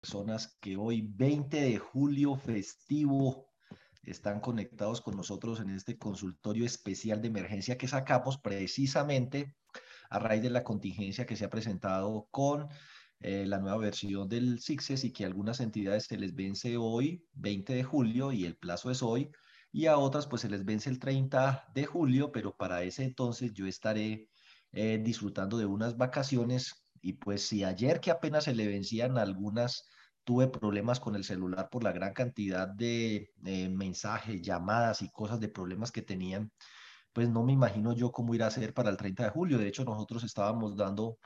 personas que hoy, 20 de julio, festivo, están conectados con nosotros en este consultorio especial de emergencia que sacamos precisamente a raíz de la contingencia que se ha presentado con eh, la nueva versión del SIXES y que a algunas entidades se les vence hoy, 20 de julio, y el plazo es hoy, y a otras pues se les vence el 30 de julio, pero para ese entonces yo estaré eh, disfrutando de unas vacaciones y pues si ayer que apenas se le vencían algunas, tuve problemas con el celular por la gran cantidad de eh, mensajes, llamadas y cosas de problemas que tenían, pues no me imagino yo cómo ir a hacer para el 30 de julio. De hecho, nosotros estábamos dando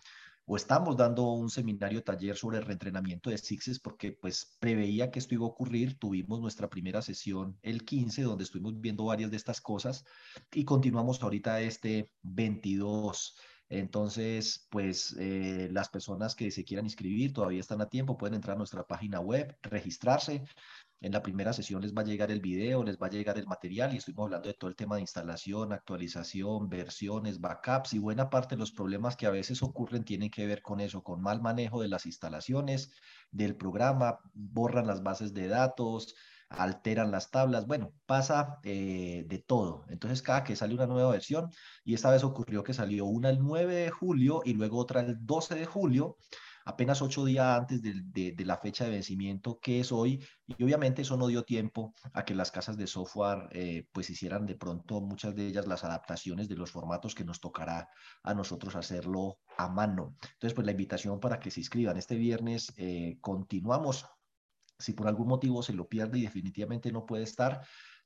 o estamos dando un seminario taller sobre el reentrenamiento de Sixes porque pues preveía que esto iba a ocurrir. Tuvimos nuestra primera sesión el 15 donde estuvimos viendo varias de estas cosas y continuamos ahorita este 22. Entonces, pues eh, las personas que se quieran inscribir todavía están a tiempo, pueden entrar a nuestra página web, registrarse. En la primera sesión les va a llegar el video, les va a llegar el material y estuvimos hablando de todo el tema de instalación, actualización, versiones, backups y buena parte de los problemas que a veces ocurren tienen que ver con eso, con mal manejo de las instalaciones, del programa, borran las bases de datos, alteran las tablas, bueno, pasa eh, de todo. Entonces, cada que sale una nueva versión, y esta vez ocurrió que salió una el 9 de julio y luego otra el 12 de julio, apenas ocho días antes de, la fecha de vencimiento que es hoy, y obviamente eso no dio tiempo a que las casas de software eh, pues hicieran de pronto muchas de ellas las adaptaciones de los formatos que nos tocará a nosotros hacerlo a mano. Entonces, pues la invitación para que se inscriban. Este viernes eh, continuamos. Si por algún motivo se lo pierde y definitivamente no puede estar,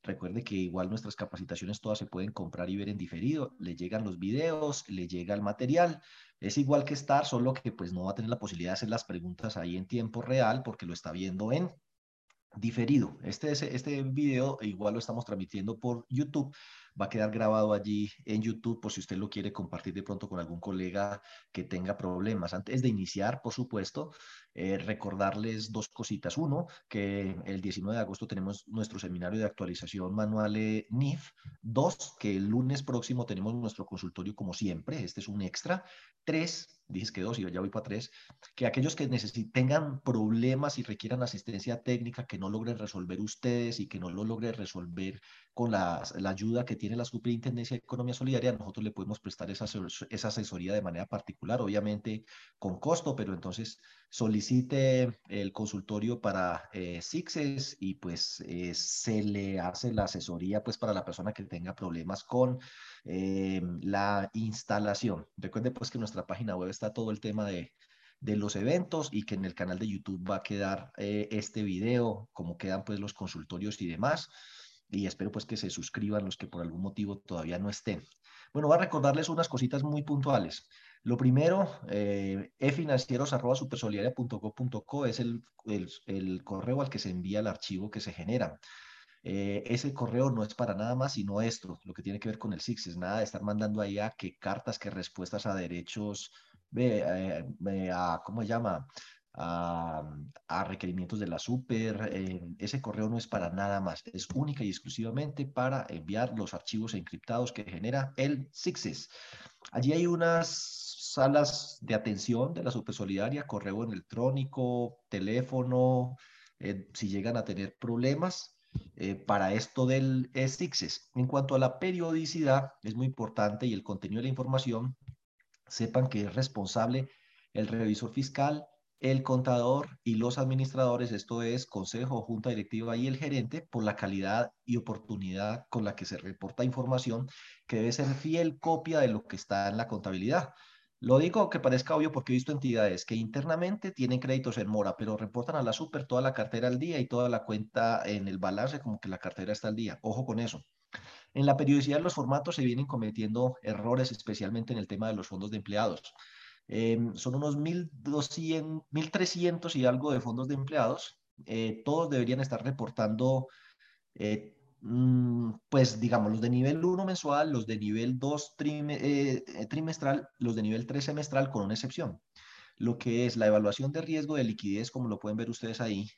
Recuerde que igual nuestras capacitaciones todas se pueden comprar y ver en diferido. Le llegan los videos, le llega el material. Es igual que estar, solo que pues no va a tener la posibilidad de hacer las preguntas ahí en tiempo real porque lo está viendo en diferido. Este, este video igual lo estamos transmitiendo por YouTube va a quedar grabado allí en YouTube por si usted lo quiere compartir de pronto con algún colega que tenga problemas. Antes de iniciar, por supuesto, eh, recordarles dos cositas. Uno, que el 19 de agosto tenemos nuestro seminario de actualización manual NIF. Dos, que el lunes próximo tenemos nuestro consultorio como siempre. Este es un extra. Tres, dices que dos y ya voy para tres, que aquellos que necesiten, tengan problemas y requieran asistencia técnica que no logren resolver ustedes y que no lo logren resolver con la, la ayuda que tiene la Superintendencia de Economía Solidaria, nosotros le podemos prestar esa, esa asesoría de manera particular, obviamente con costo, pero entonces solicite el consultorio para eh, SIXES y pues eh, se le hace la asesoría pues para la persona que tenga problemas con eh, la instalación. Recuerde pues que en nuestra página web está todo el tema de, de los eventos y que en el canal de YouTube va a quedar este video, como quedan pues los consultorios y demás. Y espero pues que se suscriban los que por algún motivo todavía no estén. Bueno, voy a recordarles unas cositas muy puntuales. Lo primero, eh, es el, el, el, correo al que se envía el archivo que se genera. Eh, ese correo no es para nada más sino esto, lo que tiene que ver con el SIX, nada de estar mandando ahí a qué cartas, qué respuestas a derechos, eh, a, ¿cómo se llama? A, requerimientos de la super. Eh, ese correo no es para nada más, es única y exclusivamente para enviar los archivos encriptados que genera el SIXES. Allí hay unas salas de atención de la super solidaria, correo electrónico, teléfono, eh, si llegan a tener problemas. Eh, para esto del SIXES. En cuanto a la periodicidad, es muy importante y el contenido de la información, sepan que es responsable el revisor fiscal, el contador y los administradores, esto es consejo, junta directiva y el gerente, por la calidad y oportunidad con la que se reporta información, que debe ser fiel copia de lo que está en la contabilidad. Lo digo que parezca obvio porque he visto entidades que internamente tienen créditos en mora, pero reportan a la super toda la cartera al día y toda la cuenta en el balance como que la cartera está al día. Ojo con eso. En la periodicidad los formatos se vienen cometiendo errores, especialmente en el tema de los fondos de empleados. Em, son unos 1.200, 1.300 y algo de fondos de empleados. Eh, todos deberían estar reportando, eh, mm, pues digamos, los de nivel 1 mensual, los de nivel 2 eh, trimestral, los de nivel 3 semestral, con una excepción. Lo que es la evaluación de riesgo de liquidez, como lo pueden ver ustedes ahí,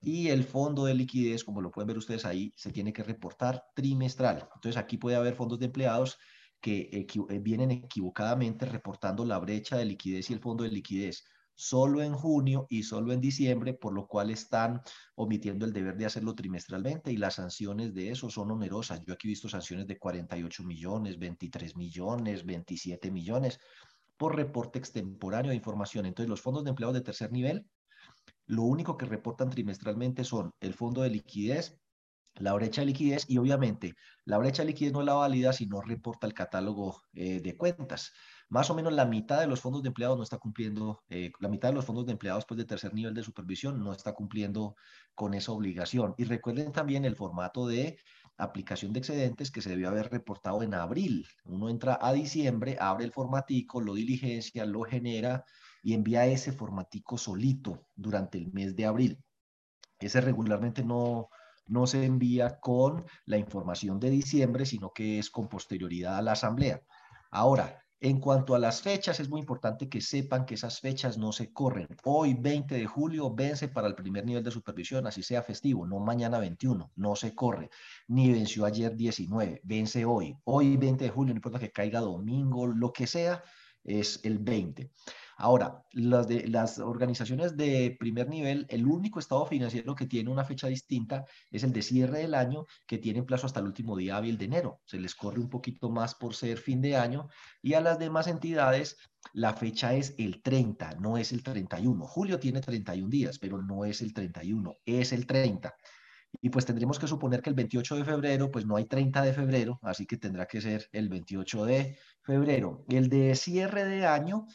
y el fondo de liquidez, como lo pueden ver ustedes ahí, se tiene que reportar trimestral. Entonces aquí puede haber fondos de empleados que eh, vienen equivocadamente reportando la brecha de liquidez y el fondo de liquidez. solo en junio y solo en diciembre, por lo cual están omitiendo el deber de hacerlo trimestralmente y las sanciones de eso son onerosas. Yo aquí he visto sanciones de 48 millones, 23 millones, 27 millones por reporte extemporáneo de información. Entonces, los fondos de empleados de tercer nivel, lo único que reportan trimestralmente son el fondo de liquidez, la brecha de liquidez y obviamente la brecha de liquidez no la válida si no reporta el catálogo eh, de cuentas. Más o menos la mitad de los fondos de empleados no está cumpliendo, eh, la mitad de los fondos de empleados pues, de tercer nivel de supervisión no está cumpliendo con esa obligación. Y recuerden también el formato de aplicación de excedentes que se debió haber reportado en abril. Uno entra a diciembre, abre el formatico, lo diligencia, lo genera y envía ese formatico solito durante el mes de abril. Ese regularmente no, no se envía con la información de diciembre, sino que es con posterioridad a la asamblea. Ahora, en cuanto a las fechas, es muy importante que sepan que esas fechas no se corren. Hoy, 20 de julio, vence para el primer nivel de supervisión, así sea festivo, no mañana 21, no se corre. Ni venció ayer 19, vence hoy. Hoy, 20 de julio, no importa que caiga domingo, lo que sea, es el 20. Ahora, las, de, las organizaciones de primer nivel, el único estado financiero que tiene una fecha distinta es el de cierre del año, que tiene plazo hasta el último día hábil de enero. Se les corre un poquito más por ser fin de año. Y a las demás entidades, la fecha es el 30, no es el 31. Julio tiene 31 días, pero no es el 31, es el 30. Y pues tendremos que suponer que el 28 de febrero, pues no hay 30 de febrero, así que tendrá que ser el 28 de febrero. El de cierre de año,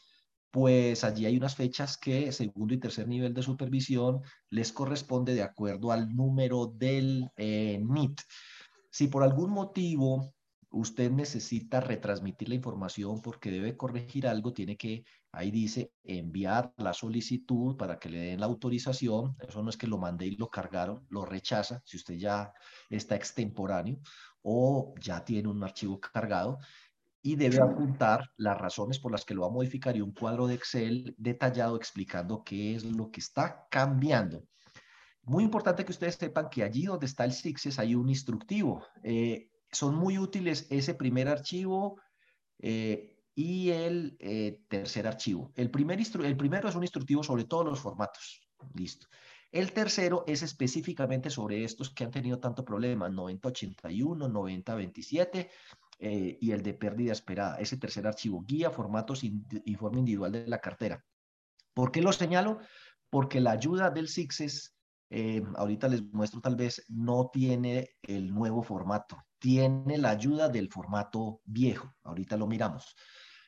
pues allí hay unas fechas que segundo y tercer nivel de supervisión les corresponde de acuerdo al número del eh, NIT. Si por algún motivo usted necesita retransmitir la información porque debe corregir algo, tiene que, ahí dice, enviar la solicitud para que le den la autorización. Eso no es que lo mande y lo cargaron, lo rechaza si usted ya está extemporáneo o ya tiene un archivo cargado y debe apuntar las razones por las que lo va a modificar y un cuadro de Excel detallado explicando qué es lo que está cambiando. Muy importante que ustedes sepan que allí donde está el SIXES hay un instructivo. Eh, son muy útiles ese primer archivo eh, y el eh, tercer archivo. El, primer el primero es un instructivo sobre todos los formatos. Listo. El tercero es específicamente sobre estos que han tenido tanto problema, 9081, 9027 eh, y el de pérdida esperada. Ese tercer archivo, guía, formatos, informe individual de la cartera. ¿Por qué lo señalo? Porque la ayuda del SIXES, eh, ahorita les muestro tal vez, no tiene el nuevo formato, tiene la ayuda del formato viejo. Ahorita lo miramos.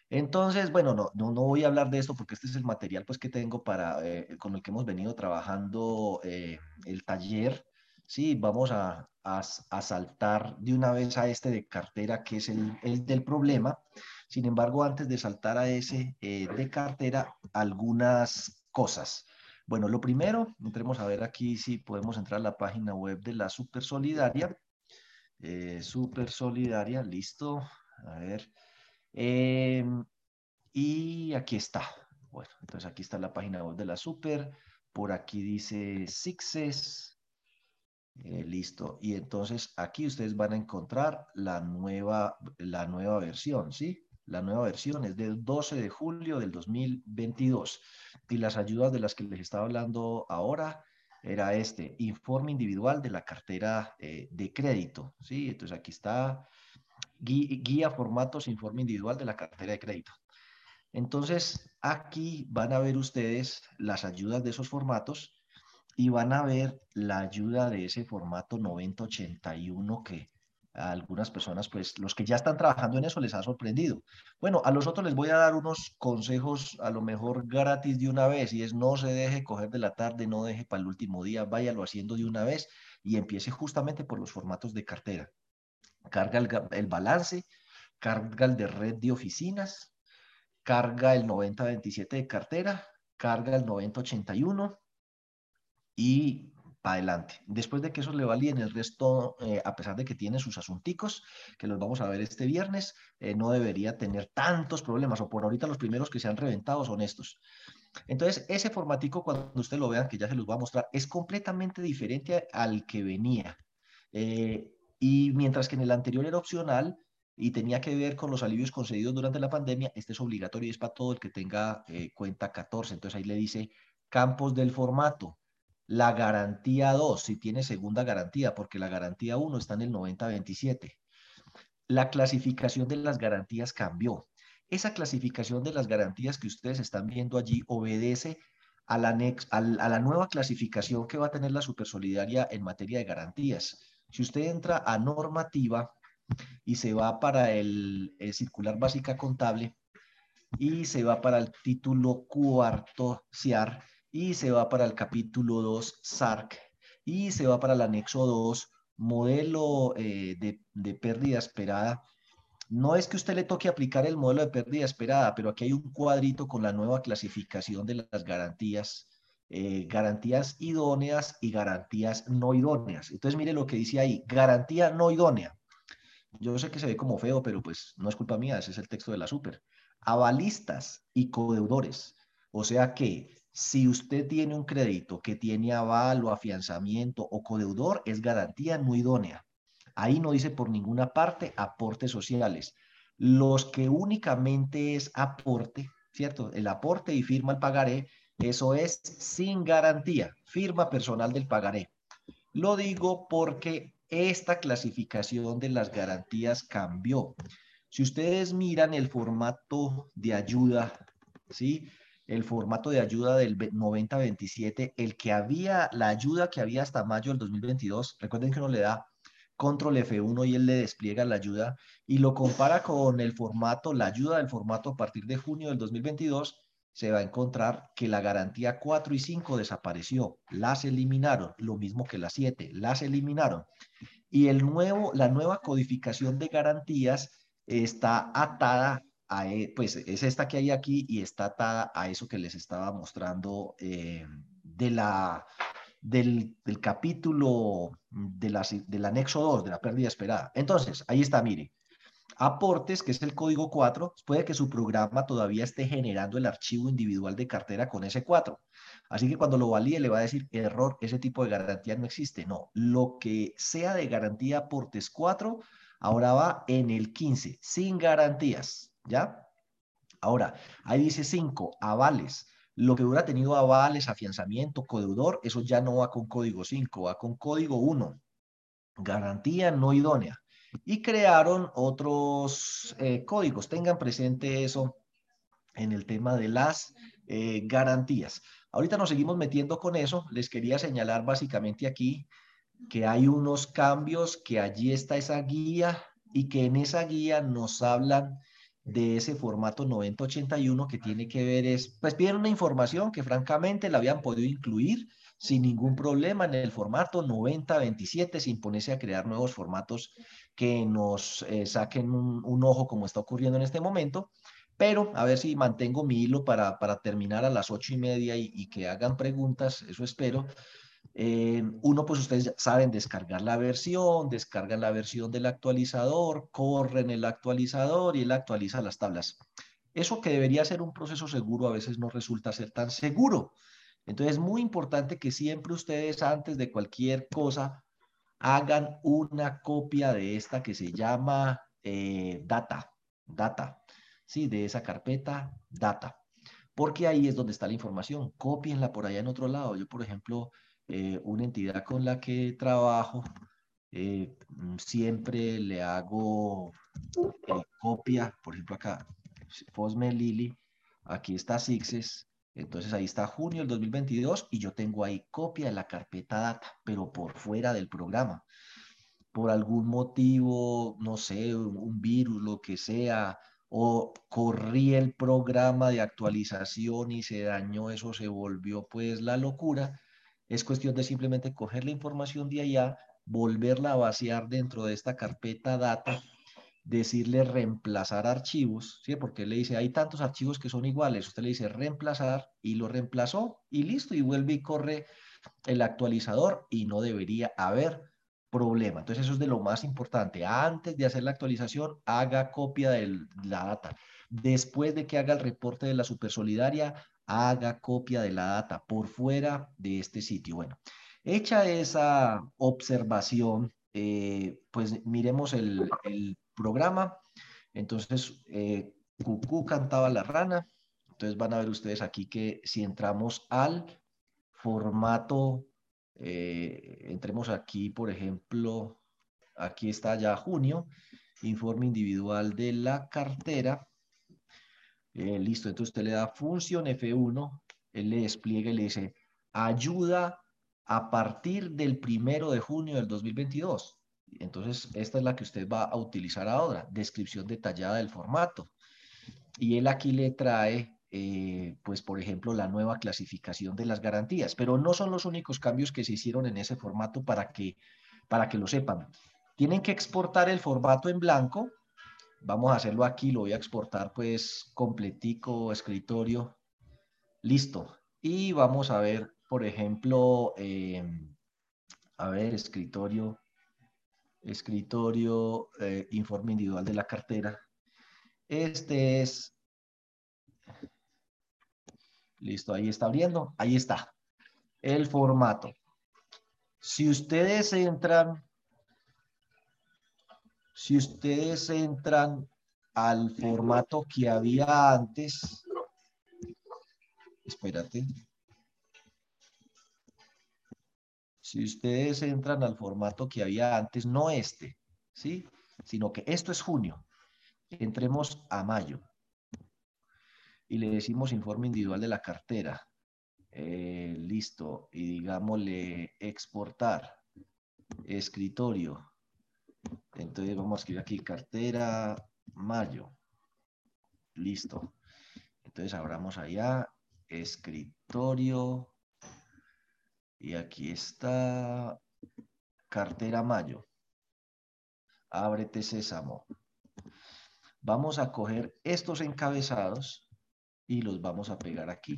Entonces, bueno, no, no, no, voy a hablar de esto porque este es el material pues, que tengo para, eh, con el que hemos venido trabajando el taller. Sí, vamos a, a, saltar de una vez a este de cartera, que es el, el del problema. Sin embargo, antes de saltar a ese eh, de cartera, algunas cosas. Bueno, lo primero, entremos a ver aquí si podemos entrar a la página web de la Super Solidaria. Eh, Super Solidaria, listo. A ver. Em, y aquí está. Bueno, entonces aquí está la página web de la Super. Por aquí dice Sixes. Eh, listo. Y entonces aquí ustedes van a encontrar la nueva, la nueva versión, ¿sí? La nueva versión es del 12 de julio del 2022. Y las ayudas de las que les estaba hablando ahora era este, informe individual de la cartera eh, de crédito, ¿sí? Entonces aquí está guía, guía formatos, informe individual de la cartera de crédito. Entonces, aquí van a ver ustedes las ayudas de esos formatos y van a ver la ayuda de ese formato 9081 que a algunas personas, pues los que ya están trabajando en eso les ha sorprendido. Bueno, a los otros les voy a dar unos consejos a lo mejor gratis de una vez y es no se deje coger de la tarde, no deje para el último día, váyalo haciendo de una vez y empiece justamente por los formatos de cartera. Carga el, el balance, carga el de red de oficinas, carga el 9027 de cartera, carga el 9081 y para adelante. Después de que eso le validen el resto, eh, a pesar de que tiene sus asunticos, que los vamos a ver este viernes, eh, no debería tener tantos problemas, o por ahorita los primeros que se han reventado son estos. Entonces, ese formatico, cuando usted lo vean, que ya se los voy a mostrar, es completamente diferente al que venía. Eh, y mientras que en el anterior era opcional, y tenía que ver con los alivios concedidos durante la pandemia, este es obligatorio y es para todo el que tenga eh, cuenta 14. Entonces ahí le dice campos del formato. La garantía 2, si tiene segunda garantía, porque la garantía 1 está en el 90-27. La clasificación de las garantías cambió. Esa clasificación de las garantías que ustedes están viendo allí obedece a la, a la nueva clasificación que va a tener la Supersolidaria en materia de garantías. Si usted entra a normativa, y se va para el, circular básica contable y se va para el título cuarto CIAR y se va para el capítulo 2 SARC y se va para el anexo 2 modelo eh, de, de, pérdida esperada. No es que usted le toque aplicar el modelo de pérdida esperada, pero aquí hay un cuadrito con la nueva clasificación de las garantías, eh, garantías idóneas y garantías no idóneas. Entonces mire lo que dice ahí, garantía no idónea. Yo sé que se ve como feo, pero pues no es culpa mía, ese es el texto de la super. Avalistas y codeudores. O sea que si usted tiene un crédito que tiene aval o afianzamiento o codeudor, es garantía no idónea. Ahí no dice por ninguna parte aportes sociales. Los que únicamente es aporte, ¿cierto? El aporte y firma el pagaré, eso es sin garantía, firma personal del pagaré. Lo digo porque esta clasificación de las garantías cambió. Si ustedes miran el formato de ayuda, ¿sí? El formato de ayuda del 9027, el que había, la ayuda que había hasta mayo del 2022, recuerden que uno le da control F1 y él le despliega la ayuda y lo compara con el formato, la ayuda del formato a partir de junio del 2022, se va a encontrar que la garantía 4 y 5 desapareció, las eliminaron, lo mismo que las 7, las eliminaron. Y el nuevo, la nueva codificación de garantías está atada e, pues es esta que hay aquí y está atada a eso que les estaba mostrando eh, de la, del, del capítulo de la, del anexo 2, de la pérdida esperada. Entonces, ahí está, mire, Aportes, que es el código 4, puede que su programa todavía esté generando el archivo individual de cartera con ese 4. Así que cuando lo valide le va a decir error, ese tipo de garantía no existe. No, lo que sea de garantía aportes 4, ahora va en el 15, sin garantías, ¿ya? Ahora, ahí dice 5, avales. Lo que hubiera tenido avales, afianzamiento, codeudor, eso ya no va con código 5, va con código 1. Garantía no idónea y crearon otros eh, códigos. Tengan presente eso en el tema de las eh, garantías. Ahorita nos seguimos metiendo con eso. Les quería señalar básicamente aquí que hay unos cambios, que allí está esa guía y que en esa guía nos hablan de ese formato 9081 que tiene que ver es, pues piden una información que francamente la habían podido incluir sin ningún problema en el formato 9027 sin ponerse a crear nuevos formatos que nos eh, saquen un, ojo como está ocurriendo en este momento. Pero a ver si mantengo mi hilo para, para terminar a las ocho y media y, que hagan preguntas, eso espero. Eh, uno, pues ustedes saben descargar la versión, descargan la versión del actualizador, corren el actualizador y él actualiza las tablas. Eso que debería ser un proceso seguro a veces no resulta ser tan seguro. Entonces es muy importante que siempre ustedes antes de cualquier cosa hagan una copia de esta que se llama eh, data, data, ¿sí? De esa carpeta, data. Porque ahí es donde está la información. Copienla por allá en otro lado. Yo, por ejemplo, eh, una entidad con la que trabajo, eh, siempre le hago copia, por ejemplo acá, Fosme Lili, aquí está Sixes, entonces ahí está junio del 2022 y yo tengo ahí copia de la carpeta data, pero por fuera del programa. Por algún motivo, no sé, un virus, lo que sea, o corrí el programa de actualización y se dañó, eso se volvió pues la locura. Es cuestión de simplemente coger la información de allá, volverla a vaciar dentro de esta carpeta data decirle reemplazar archivos, ¿sí? Porque le dice, hay tantos archivos que son iguales, usted le dice reemplazar y lo reemplazó y listo, y vuelve y corre el actualizador y no debería haber problema. Entonces eso es de lo más importante. Antes de hacer la actualización, haga copia de la data. Después de que haga el reporte de la Supersolidaria, haga copia de la data por fuera de este sitio. Bueno, hecha esa observación, eh, pues miremos el, programa. Entonces, eh, Cucú cantaba la rana. Entonces van a ver ustedes aquí que si entramos al formato, eh, entremos aquí, por ejemplo, aquí está ya junio, informe individual de la cartera. Eh, listo, entonces usted le da función F1, él le despliega y le dice, ayuda a partir del primero de junio del 2022. Entonces, esta es la que usted va a utilizar ahora, descripción detallada del formato. Y él aquí le trae, eh, pues, por ejemplo, la nueva clasificación de las garantías. Pero no son los únicos cambios que se hicieron en ese formato para que, para que lo sepan. Tienen que exportar el formato en blanco. Vamos a hacerlo aquí, lo voy a exportar pues completico, escritorio. Listo. Y vamos a ver, por ejemplo, em, a ver, escritorio, escritorio, eh, informe individual de la cartera. Este es, listo, ahí está abriendo, ahí está, el formato. Si ustedes entran si ustedes entran al formato que había antes, espérate. Si ustedes entran al formato que había antes, no este, ¿sí? Sino que esto es junio. Entremos a mayo. Y le decimos informe individual de la cartera. Eh, listo. Y digámosle exportar. Escritorio. Entonces vamos a escribir aquí cartera mayo. Listo. Entonces abramos allá escritorio. Y aquí está cartera mayo. Ábrete sésamo. Vamos a coger estos encabezados y los vamos a pegar aquí.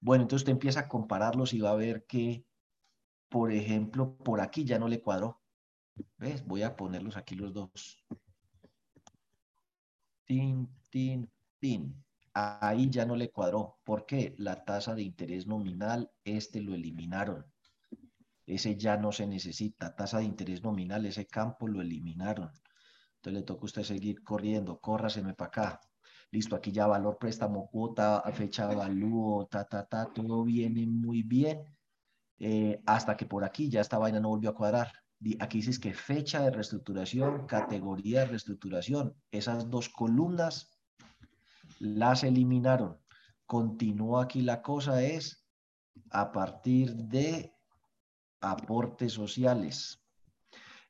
Bueno, entonces usted empieza a compararlos y va a ver que por ejemplo, por aquí ya no le cuadró. ¿Ves? Voy a ponerlos aquí los dos. Tin, tin, tin. Ahí ya no le cuadró. ¿Por qué? La tasa de interés nominal, este lo eliminaron. Ese ya no se necesita. Tasa de interés nominal, ese campo lo eliminaron. Entonces le toca a usted seguir corriendo. Córraseme para acá. Listo, aquí ya valor préstamo, cuota, fecha de avalúo, ta, ta, ta, todo viene muy bien eh, hasta que por aquí ya esta vaina no volvió a cuadrar. Aquí dices que fecha de reestructuración, categoría de reestructuración, esas dos columnas las eliminaron. Continúa aquí la cosa es a partir de aportes sociales.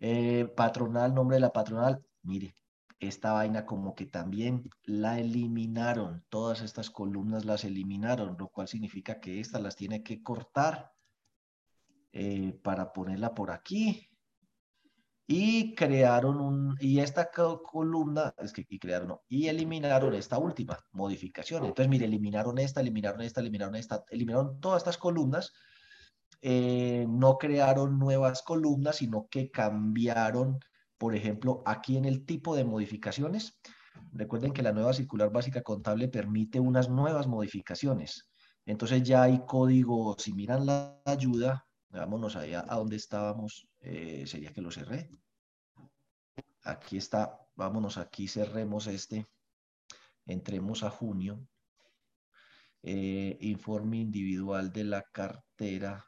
Eh, patronal, nombre de la patronal, mire, esta vaina como que también la eliminaron, todas estas columnas las eliminaron, lo cual significa que estas las tiene que cortar eh, para ponerla por aquí. Y crearon un, y esta columna, es que y crearon, y eliminaron esta última modificación. Entonces, mire, eliminaron esta, eliminaron esta, eliminaron esta, eliminaron todas estas columnas. Eh, no crearon nuevas columnas, sino que cambiaron, por ejemplo, aquí en el tipo de modificaciones. Recuerden que la nueva circular básica contable permite unas nuevas modificaciones. Entonces ya hay código, si miran la ayuda, Vámonos allá a donde estábamos. Eh, sería que lo cerré. Aquí está. Vámonos aquí, cerremos este. Entremos a junio. Eh, informe individual de la cartera.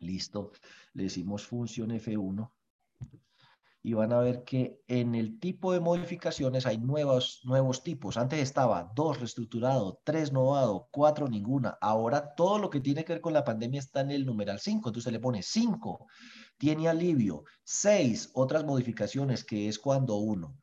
Listo. Le decimos función F1 y van a ver que en el tipo de modificaciones hay nuevos, nuevos tipos. Antes estaba dos reestructurado, tres novado, cuatro ninguna. Ahora todo lo que tiene que ver con la pandemia está en el numeral 5. Entonces le pone 5, tiene alivio. 6, otras modificaciones, que es cuando uno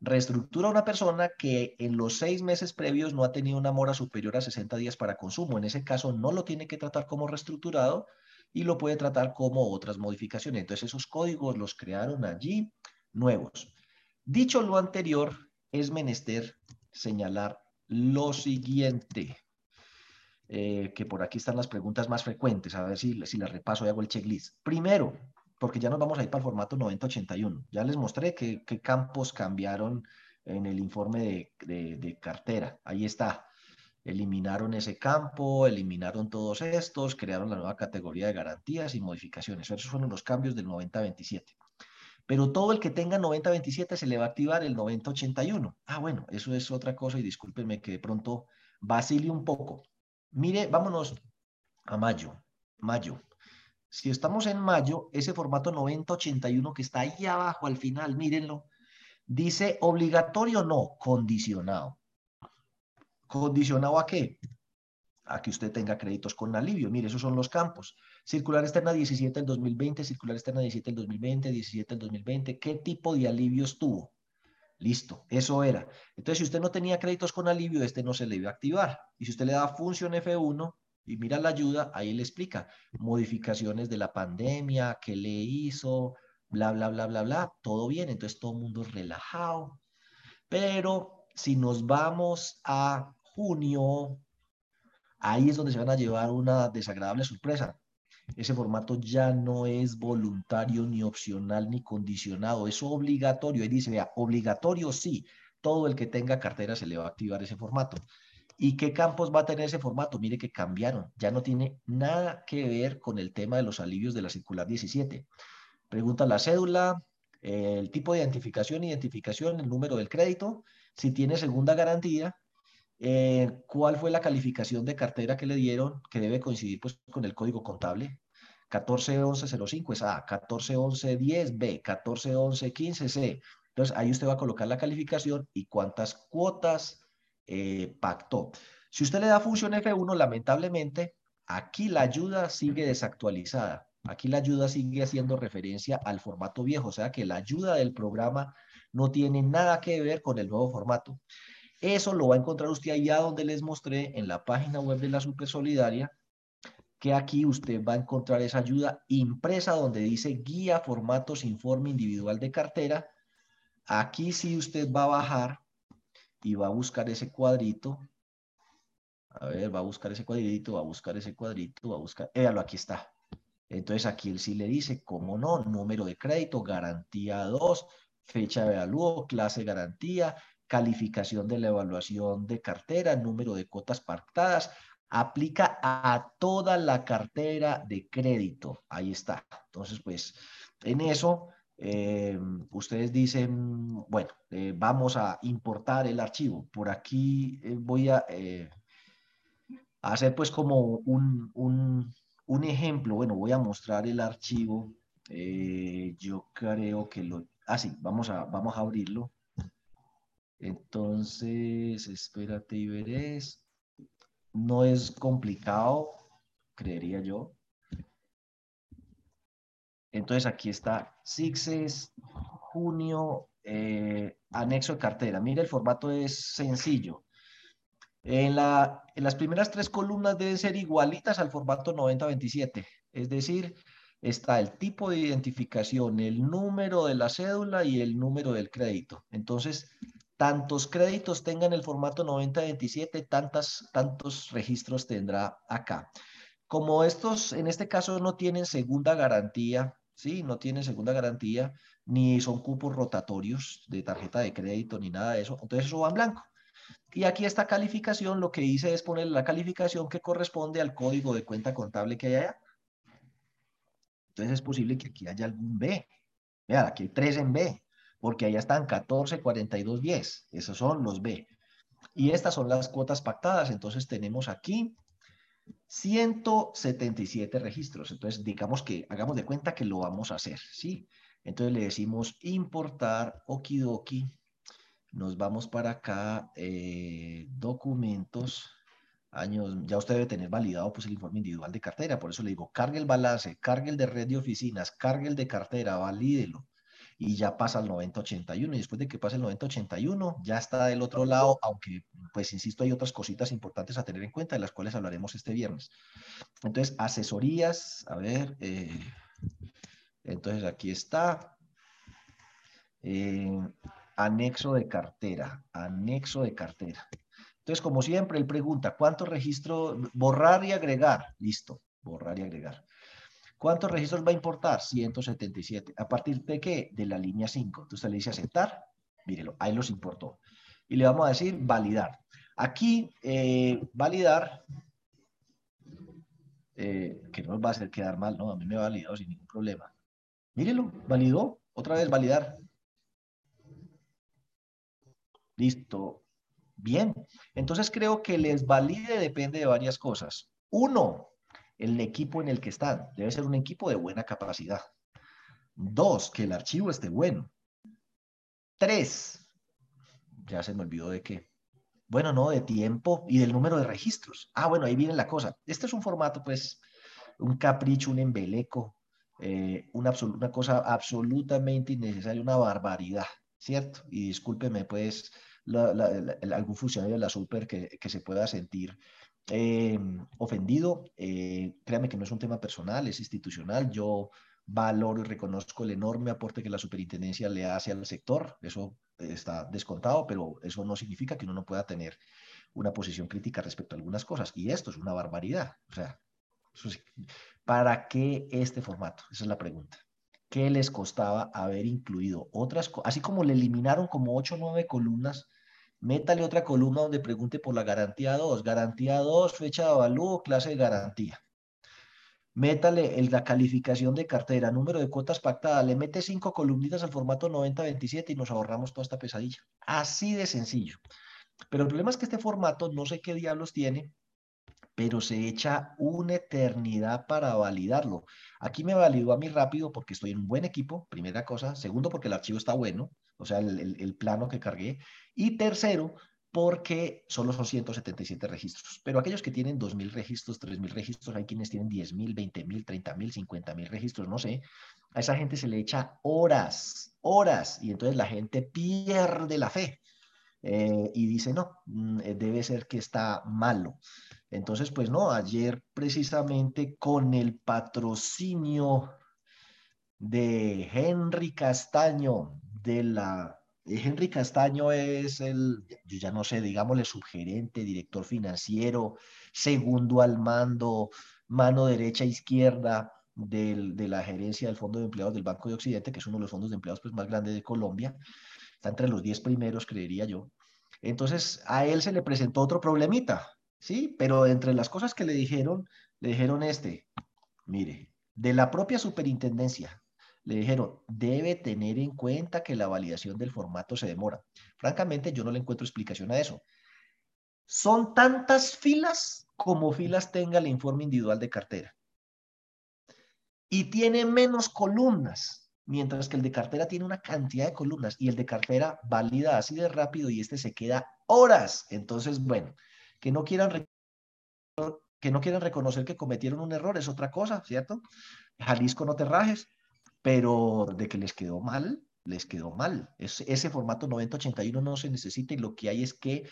reestructura a una persona que en los seis meses previos no ha tenido una mora superior a 60 días para consumo. En ese caso no lo tiene que tratar como reestructurado, y lo puede tratar como otras modificaciones. Entonces esos códigos los crearon allí nuevos. Dicho lo anterior, es menester señalar lo siguiente, eh, que por aquí están las preguntas más frecuentes, a ver si, si las repaso y hago el checklist. Primero, porque ya nos vamos a ir para el formato 9081. Ya les mostré qué, campos cambiaron en el informe de, de cartera. Ahí está eliminaron ese campo, eliminaron todos estos, crearon la nueva categoría de garantías y modificaciones. Esos fueron los cambios del 90-27. pero todo el que tenga 9027 se le va a activar el 9081. Ah, bueno, eso es otra cosa y discúlpenme que de pronto vacile un poco. Mire, vámonos a mayo. Mayo. Si estamos en mayo, ese formato 9081 que está ahí abajo al final, mírenlo, dice obligatorio no, condicionado. ¿Condicionado a qué? A que usted tenga créditos con alivio. Mire, esos son los campos. Circular externa 17 del 2020, circular externa 17 del 2020, 17 del 2020. ¿Qué tipo de alivios tuvo? Listo, eso era. Entonces, si usted no tenía créditos con alivio, este no se le iba a activar. Y si usted le da función F1, y mira la ayuda, ahí le explica modificaciones de la pandemia, qué le hizo, bla, bla, bla, bla, bla, todo bien, entonces todo el mundo relajado. Pero si nos vamos a junio, ahí es donde se van a llevar una desagradable sorpresa. Ese formato ya no es voluntario, ni opcional, ni condicionado, es obligatorio. Ahí dice, vea, obligatorio sí, todo el que tenga cartera se le va a activar ese formato. ¿Y qué campos va a tener ese formato? Mire que cambiaron. Ya no tiene nada que ver con el tema de los alivios de la circular 17. Pregunta la cédula, el tipo de identificación, identificación, el número del crédito, si tiene segunda garantía, eh, cuál fue la calificación de cartera que le dieron, que debe coincidir pues, con el código contable. 141105 es A, 141110B, 141115C. Entonces ahí usted va a colocar la calificación y cuántas cuotas eh, pactó. Si usted le da función F1, lamentablemente, aquí la ayuda sigue desactualizada. Aquí la ayuda sigue haciendo referencia al formato viejo, o sea que la ayuda del programa no tiene nada que ver con el nuevo formato. Eso lo va a encontrar usted allá donde les mostré en la página web de la Super Solidaria, que aquí usted va a encontrar esa ayuda impresa donde dice guía formatos informe individual de cartera. Aquí sí usted va a bajar y va a buscar ese cuadrito. A ver, va a buscar ese cuadrito, va a buscar ese cuadrito, va a buscar, véalo, aquí está. Entonces aquí él sí le dice, cómo no, número de crédito, garantía 2, fecha de avalúo, clase garantía, calificación de la evaluación de cartera, número de cuotas pactadas, aplica a toda la cartera de crédito. Ahí está. Entonces, pues, en eso eh, ustedes dicen, bueno, eh, vamos a importar el archivo. Por aquí eh, voy a hacer pues como un, un, ejemplo. Bueno, voy a mostrar el archivo. yo creo que lo... Ah, sí, vamos a, vamos a abrirlo. Entonces, espérate y verás. No es complicado, creería yo. Entonces aquí está Sixes, junio, eh, anexo de cartera. Mira, el formato es sencillo. En, la, en las primeras tres columnas deben ser igualitas al formato 9027. Es decir, está el tipo de identificación, el número de la cédula y el número del crédito. Entonces, tantos créditos tengan el formato 9027, tantas, tantos registros tendrá acá. Como estos, en este caso, no tienen segunda garantía, ¿sí? No tienen segunda garantía, ni son cupos rotatorios de tarjeta de crédito, ni nada de eso. Entonces eso va en blanco. Y aquí esta calificación, lo que hice es poner la calificación que corresponde al código de cuenta contable que hay allá. Entonces es posible que aquí haya algún B. Vean, aquí hay tres en B, porque allá están 14, 42, 10. Esos son los B. Y estas son las cuotas pactadas. Entonces tenemos aquí 177 registros. Entonces, digamos que hagamos de cuenta que lo vamos a hacer, ¿sí? Entonces le decimos importar okidoki. Nos vamos para acá, eh, documentos, años, ya usted debe tener validado pues el informe individual de cartera, por eso le digo, cargue el balance, cargue el de red de oficinas, cargue el de cartera, valídelo y ya pasa al 9081 y después de que pase el 9081 ya está del otro lado, aunque pues insisto hay otras cositas importantes a tener en cuenta de las cuales hablaremos este viernes. Entonces, asesorías, a ver, eh, entonces aquí está. Eh, anexo de cartera, anexo de cartera. Entonces, como siempre, él pregunta, ¿cuántos registros? Borrar y agregar. Listo, borrar y agregar. ¿Cuántos registros va a importar? 177. ¿A partir de qué? De la línea 5. Entonces le dice aceptar. Mírelo, ahí los importó. Y le vamos a decir validar. Aquí, eh, validar, eh, que no nos va a hacer quedar mal, ¿no? A mí me ha validado sin ningún problema. Mírelo, validó. Otra vez, validar. Listo. Bien. Entonces creo que les valide depende de varias cosas. Uno, el equipo en el que están. Debe ser un equipo de buena capacidad. Dos, que el archivo esté bueno. Tres, ya se me olvidó de qué. Bueno, no, de tiempo y del número de registros. Ah, bueno, ahí viene la cosa. Este es un formato, pues, un capricho, un embeleco, eh, una, cosa absolutamente innecesaria, una barbaridad, ¿cierto? Y discúlpeme, pues, algún funcionario de la super que, se pueda sentir eh, ofendido. Eh, créame que no es un tema personal, es institucional. Yo valoro y reconozco el enorme aporte que la superintendencia le hace al sector. Eso está descontado, pero eso no significa que uno no pueda tener una posición crítica respecto a algunas cosas. Y esto es una barbaridad. O sea, ¿para qué este formato? Esa es la pregunta. ¿Qué les costaba haber incluido otras cosas? Así como le eliminaron como 8 o 9 columnas, métale otra columna donde pregunte por la garantía 2. Garantía 2, fecha de avalúo, clase de garantía. Métale la calificación de cartera, número de cuotas pactadas, le mete cinco columnitas al formato 9027 y nos ahorramos toda esta pesadilla. Así de sencillo. Pero el problema es que este formato no sé qué diablos tiene, pero se echa una eternidad para validarlo. Aquí me validó a mí rápido porque estoy en un buen equipo, primera cosa. Segundo, porque el archivo está bueno, o sea, el, plano que cargué. Y tercero, porque solo son 177 registros. Pero aquellos que tienen 2.000 registros, 3.000 registros, hay quienes tienen 10.000, 20.000, 30.000, 50.000 registros, no sé. A esa gente se le echa horas, horas, y entonces la gente pierde la fe. Eh, y dice, no, mm, eh, debe ser que está malo. Entonces, pues no, ayer precisamente con el patrocinio de Henry Castaño, de la... Henry Castaño es el, yo ya no sé, digámosle, subgerente, director financiero, segundo al mando, mano derecha, izquierda de la gerencia del Fondo de Empleados del Banco de Occidente, que es uno de los fondos de empleados pues, más grandes de Colombia. Está entre los 10 primeros, creería yo. Entonces, a él se le presentó otro problemita, ¿sí? Pero entre las cosas que le dijeron, le dijeron este, mire, de la propia superintendencia, le dijeron, debe tener en cuenta que la validación del formato se demora. Francamente, yo no le encuentro explicación a eso. Son tantas filas como filas tenga el informe individual de cartera. Y tiene menos columnas, mientras que el de cartera tiene una cantidad de columnas y el de cartera valida así de rápido y este se queda horas. Entonces, bueno, que no quieran que no quieran reconocer que cometieron un error es otra cosa, ¿cierto? Jalisco no te rajes, pero de que les quedó mal, les quedó mal. ese formato 9081 no se necesita y lo que hay es que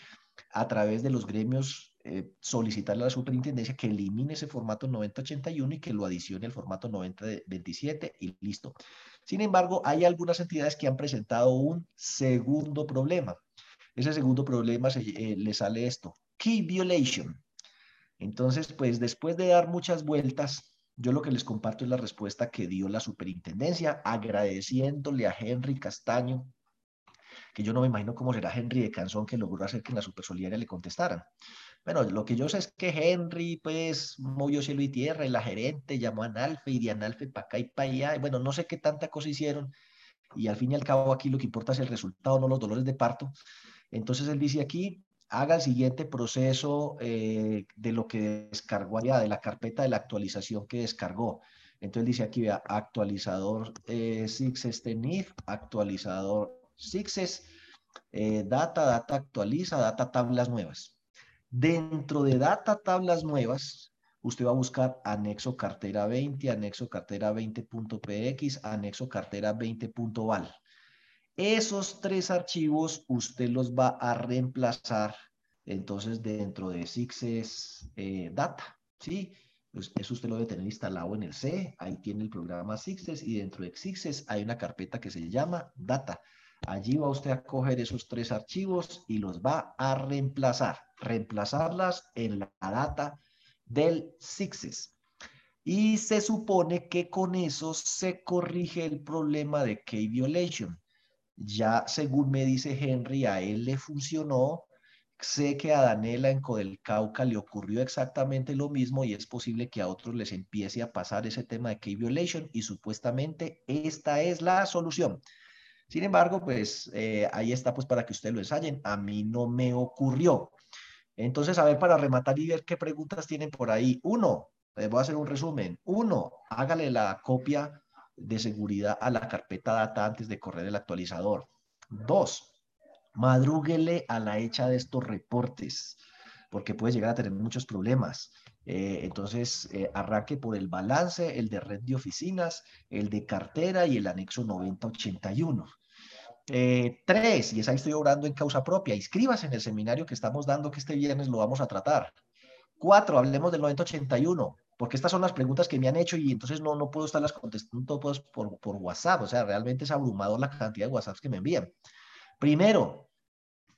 a través de los gremios eh, solicitarle a la superintendencia que elimine ese formato 9081 y que lo adicione al formato 9027 y listo. Sin embargo, hay algunas entidades que han presentado un segundo problema. Ese segundo problema eh, le sale esto, key violation. Entonces, pues después de dar muchas vueltas, yo lo que les comparto es la respuesta que dio la superintendencia, agradeciéndole a Henry Castaño, que yo no me imagino cómo será Henry de Canzón que logró hacer que en la supersolidaria le contestaran. Bueno, lo que yo sé es que Henry, pues, movió cielo y tierra, y la gerente llamó a Analfe, y de Analfe para acá y para allá, bueno, no sé qué tanta cosa hicieron, y al fin y al cabo aquí lo que importa es el resultado, no los dolores de parto. Entonces él dice aquí, haga el siguiente proceso eh, de lo que descargó allá, de la carpeta de la actualización que descargó. Entonces dice aquí, vea, actualizador eh, TENIF, actualizador Sixes, eh, data, data actualiza, data tablas nuevas. Dentro de data tablas nuevas, usted va a buscar anexo cartera 20, anexo cartera 20.px, anexo cartera 20.val. Esos tres archivos usted los va a reemplazar entonces dentro de Sixes eh, Data, ¿sí? Pues eso usted lo debe tener instalado en el C, ahí tiene el programa Sixes y dentro de Sixes hay una carpeta que se llama Data. Allí va usted a coger esos tres archivos y los va a reemplazar, reemplazarlas en la data del Sixes. Y se supone que con eso se corrige el problema de key violation. Ya según me dice Henry, a él le funcionó Sé que a Danela en Codel Cauca le ocurrió exactamente lo mismo y es posible que a otros les empiece a pasar ese tema de key violation y supuestamente esta es la solución. Sin embargo, pues eh, ahí está pues para que ustedes lo ensayen. A mí no me ocurrió. Entonces, a ver, para rematar y ver qué preguntas tienen por ahí. Uno, les voy a hacer un resumen. Uno, hágale la copia de seguridad a la carpeta data antes de correr el actualizador. Dos, madrúguele a la hecha de estos reportes, porque puede llegar a tener muchos problemas. Eh, entonces, eh, arranque por el balance, el de red de oficinas, el de cartera y el anexo 9081. Eh, tres, y es ahí estoy obrando en causa propia, inscríbase en el seminario que estamos dando, que este viernes lo vamos a tratar. Cuatro, hablemos del 9081, porque estas son las preguntas que me han hecho y entonces no, no puedo estarlas contestando todas por, por WhatsApp, o sea, realmente es abrumador la cantidad de WhatsApps que me envían. Primero,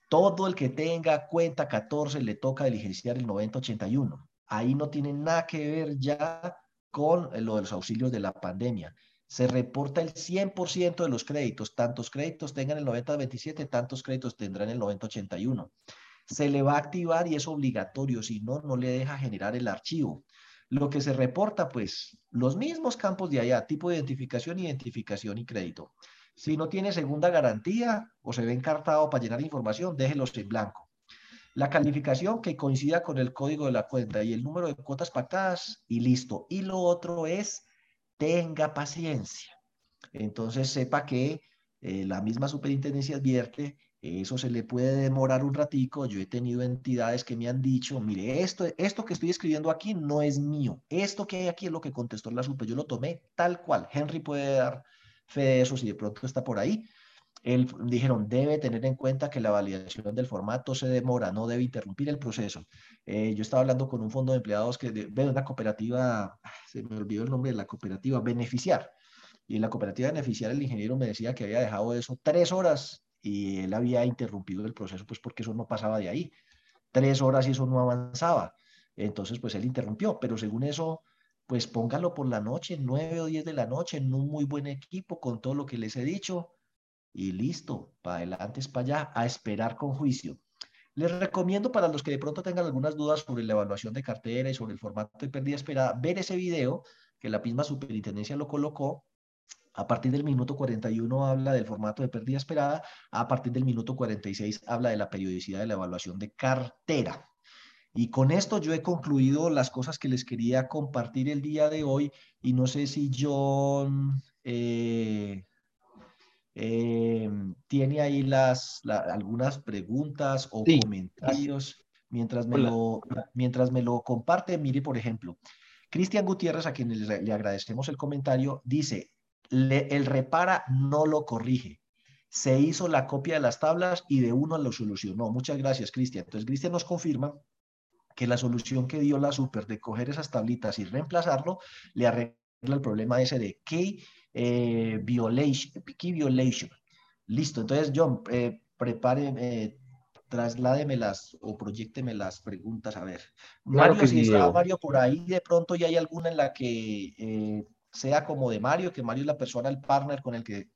todo el que tenga cuenta 14 le toca diligenciar el 9081. Ahí no tiene nada que ver ya con lo de los auxilios de la pandemia. Se reporta el 100% de los créditos. Tantos créditos tengan el 9027, tantos créditos tendrán el 9081. Se le va a activar y es obligatorio, si no, no le deja generar el archivo. Lo que se reporta, pues, los mismos campos de allá, tipo de identificación, identificación y crédito. Si no tiene segunda garantía o se ve encartado para llenar información, déjelos en blanco. La calificación que coincida con el código de la cuenta y el número de cuotas pactadas y listo. Y lo otro es, tenga paciencia. Entonces sepa que eh, la misma superintendencia advierte, eso se le puede demorar un ratico. Yo he tenido entidades que me han dicho, mire, esto, esto que estoy escribiendo aquí no es mío. Esto que hay aquí es lo que contestó la super. Yo lo tomé tal cual. Henry puede dar fe de eso si de pronto está por ahí. Él, dijeron, debe tener en cuenta que la validación del formato se demora, no debe interrumpir el proceso. Eh, yo estaba hablando con un fondo de empleados que ve una cooperativa, se me olvidó el nombre de la cooperativa, Beneficiar. Y en la cooperativa Beneficiar el ingeniero me decía que había dejado eso tres horas y él había interrumpido el proceso, pues porque eso no pasaba de ahí. Tres horas y eso no avanzaba. Entonces, pues él interrumpió, pero según eso, pues póngalo por la noche, nueve o diez de la noche, en un muy buen equipo, con todo lo que les he dicho, y listo, para adelante es para allá, a esperar con juicio. Les recomiendo para los que de pronto tengan algunas dudas sobre la evaluación de cartera y sobre el formato de pérdida esperada, ver ese video que la misma superintendencia lo colocó. A partir del minuto 41 habla del formato de pérdida esperada, a partir del minuto 46 habla de la periodicidad de la evaluación de cartera. Y con esto yo he concluido las cosas que les quería compartir el día de hoy y no sé si John eh, eh, tiene ahí las, algunas preguntas o comentarios mientras me, lo, mientras me lo comparte. Mire, por ejemplo, Cristian Gutiérrez, a quien le, agradecemos el comentario, dice, el repara no lo corrige. Se hizo la copia de las tablas y de uno lo solucionó. Muchas gracias, Cristian. Entonces, Cristian nos confirma que la solución que dio la super de coger esas tablitas y reemplazarlo le arregla el problema ese de key, eh, violation, key violation. Listo, entonces John, eh, prepare, eh, trasládeme las o proyecteme las preguntas. A ver, Mario, si está Mario por ahí, de pronto ya hay alguna en la que eh, sea como de Mario, que Mario es la persona, el partner con el que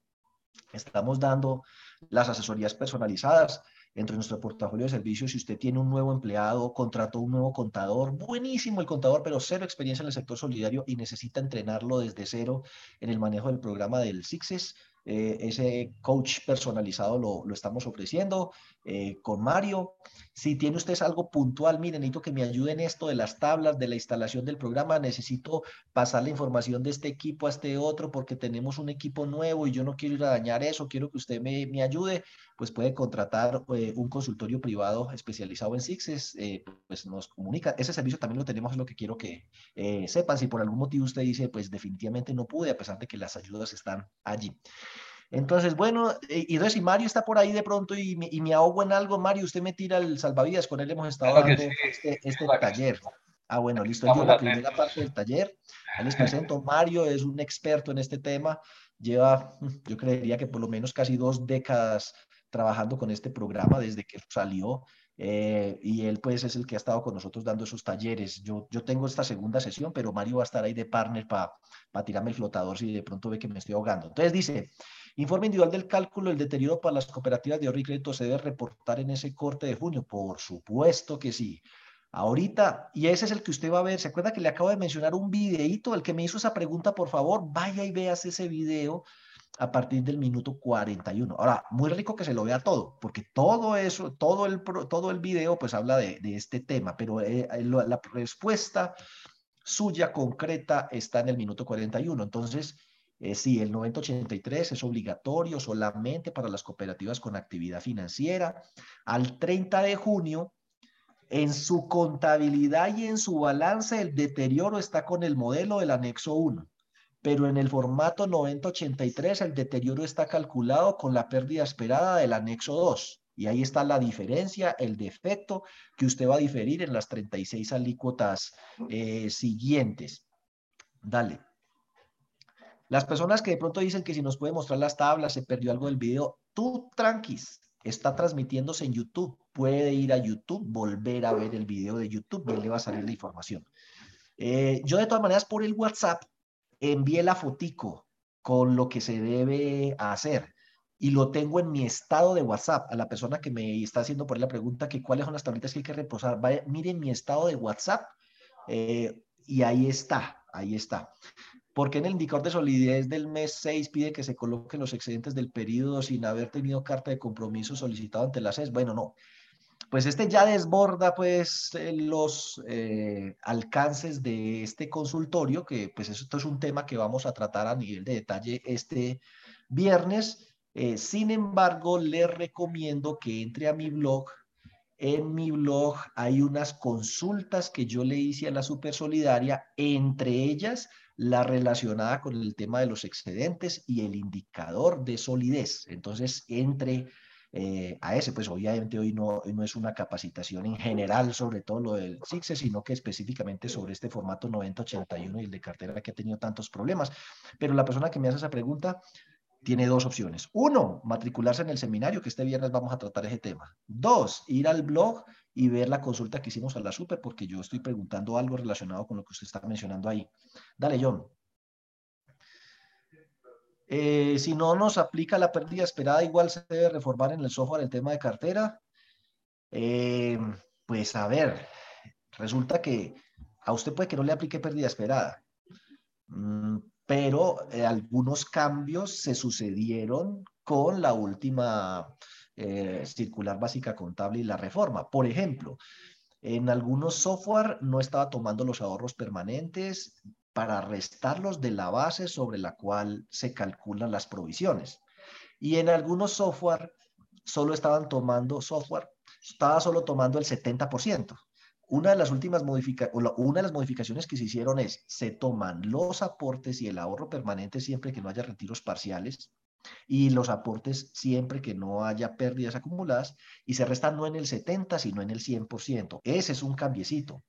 estamos dando las asesorías personalizadas entre nuestro portafolio de servicios, si usted tiene un nuevo empleado, contrató un nuevo contador, buenísimo el contador, pero cero experiencia en el sector solidario y necesita entrenarlo desde cero en el manejo del programa del SIXES, eh, ese coach personalizado lo, lo estamos ofreciendo eh, con Mario. Si tiene usted algo puntual, miren, necesito que me ayuden esto de las tablas, de la instalación del programa, necesito pasar la información de este equipo a este otro porque tenemos un equipo nuevo y yo no quiero ir a dañar eso, quiero que usted me, me ayude, pues puede contratar eh, un consultorio privado especializado en Sixes, pues nos comunica. Ese servicio también lo tenemos, es lo que quiero que sepan. Si por algún motivo usted dice, pues definitivamente no pude, a pesar de que las ayudas están allí. Entonces, bueno, eh, y entonces si Mario está por ahí de pronto y me, y me, ahogo en algo, Mario, usted me tira el salvavidas, con él hemos estado dando este, este taller. Ah, bueno, listo, es la primera parte del taller. Ahí les presento, Mario es un experto en este tema, lleva, yo creería que por lo menos casi dos décadas trabajando con este programa desde que salió Eh, y él pues es el que ha estado con nosotros dando esos talleres. Yo, yo tengo esta segunda sesión, pero Mario va a estar ahí de partner para tirarme el flotador si de pronto ve que me estoy ahogando. Entonces dice, informe individual del cálculo, el deterioro para las cooperativas de ahorro y crédito se debe reportar en ese corte de junio. Por supuesto que sí. Ahorita, y ese es el que usted va a ver, ¿se acuerda que le acabo de mencionar un videíto? El que me hizo esa pregunta, por favor, vaya y veas ese video a partir del minuto 41. Ahora, muy rico que se lo vea todo, porque todo eso, todo el, todo el video, pues habla de, este tema, pero eh, eh, la respuesta suya concreta está en el minuto 41. Entonces, eh, sí, el 9083 es obligatorio solamente para las cooperativas con actividad financiera. Al 30 de junio, en su contabilidad y en su balance, el deterioro está con el modelo del anexo 1 pero en el formato 9083 el deterioro está calculado con la pérdida esperada del anexo 2. Y ahí está la diferencia, el defecto que usted va a diferir en las 36 alícuotas eh, siguientes. Dale. Las personas que de pronto dicen que si nos puede mostrar las tablas, se perdió algo del video, tú tranquis, está transmitiéndose en YouTube. Puede ir a YouTube, volver a ver el video de YouTube y le va a salir la información. Eh, yo de todas maneras por el WhatsApp envié la fotico con lo que se debe hacer y lo tengo en mi estado de WhatsApp a la persona que me está haciendo por la pregunta que cuáles son las tablitas que hay que reposar. miren mi estado de WhatsApp eh, y ahí está, ahí está. Porque en el indicador de solidez del mes 6 pide que se coloquen los excedentes del periodo sin haber tenido carta de compromiso solicitado ante la SES? Bueno, no pues este ya desborda pues eh, los eh, alcances de este consultorio, que pues esto es un tema que vamos a tratar a nivel de detalle este viernes. Eh, sin embargo, le recomiendo que entre a mi blog. En mi blog hay unas consultas que yo le hice a la Super Solidaria, entre ellas la relacionada con el tema de los excedentes y el indicador de solidez. Entonces, entre eh, a ese. Pues obviamente hoy no, no es una capacitación en general sobre todo lo del SIGSE, sino que específicamente sobre este formato 9081 y el de cartera que ha tenido tantos problemas. Pero la persona que me hace esa pregunta tiene dos opciones. Uno, matricularse en el seminario, que este viernes vamos a tratar ese tema. Dos, ir al blog y ver la consulta que hicimos a la super, porque yo estoy preguntando algo relacionado con lo que usted está mencionando ahí. Dale, John. Eh, si no nos aplica la pérdida esperada, igual se debe reformar en el software el tema de cartera. Eh, pues a ver, resulta que a usted puede que no le aplique pérdida esperada, mm, pero eh, algunos cambios se sucedieron con la última circular básica contable y la reforma. Por ejemplo, en algunos software no estaba tomando los ahorros permanentes, para restarlos de la base sobre la cual se calculan las provisiones. Y en algunos software solo estaban tomando software, estaba solo tomando el 70%. Una de las últimas modificaciones, una de las modificaciones que se hicieron es, se toman los aportes y el ahorro permanente siempre que no haya retiros parciales y los aportes siempre que no haya pérdidas acumuladas y se restan no en el 70, sino en el 100%. Ese es un cambiecito.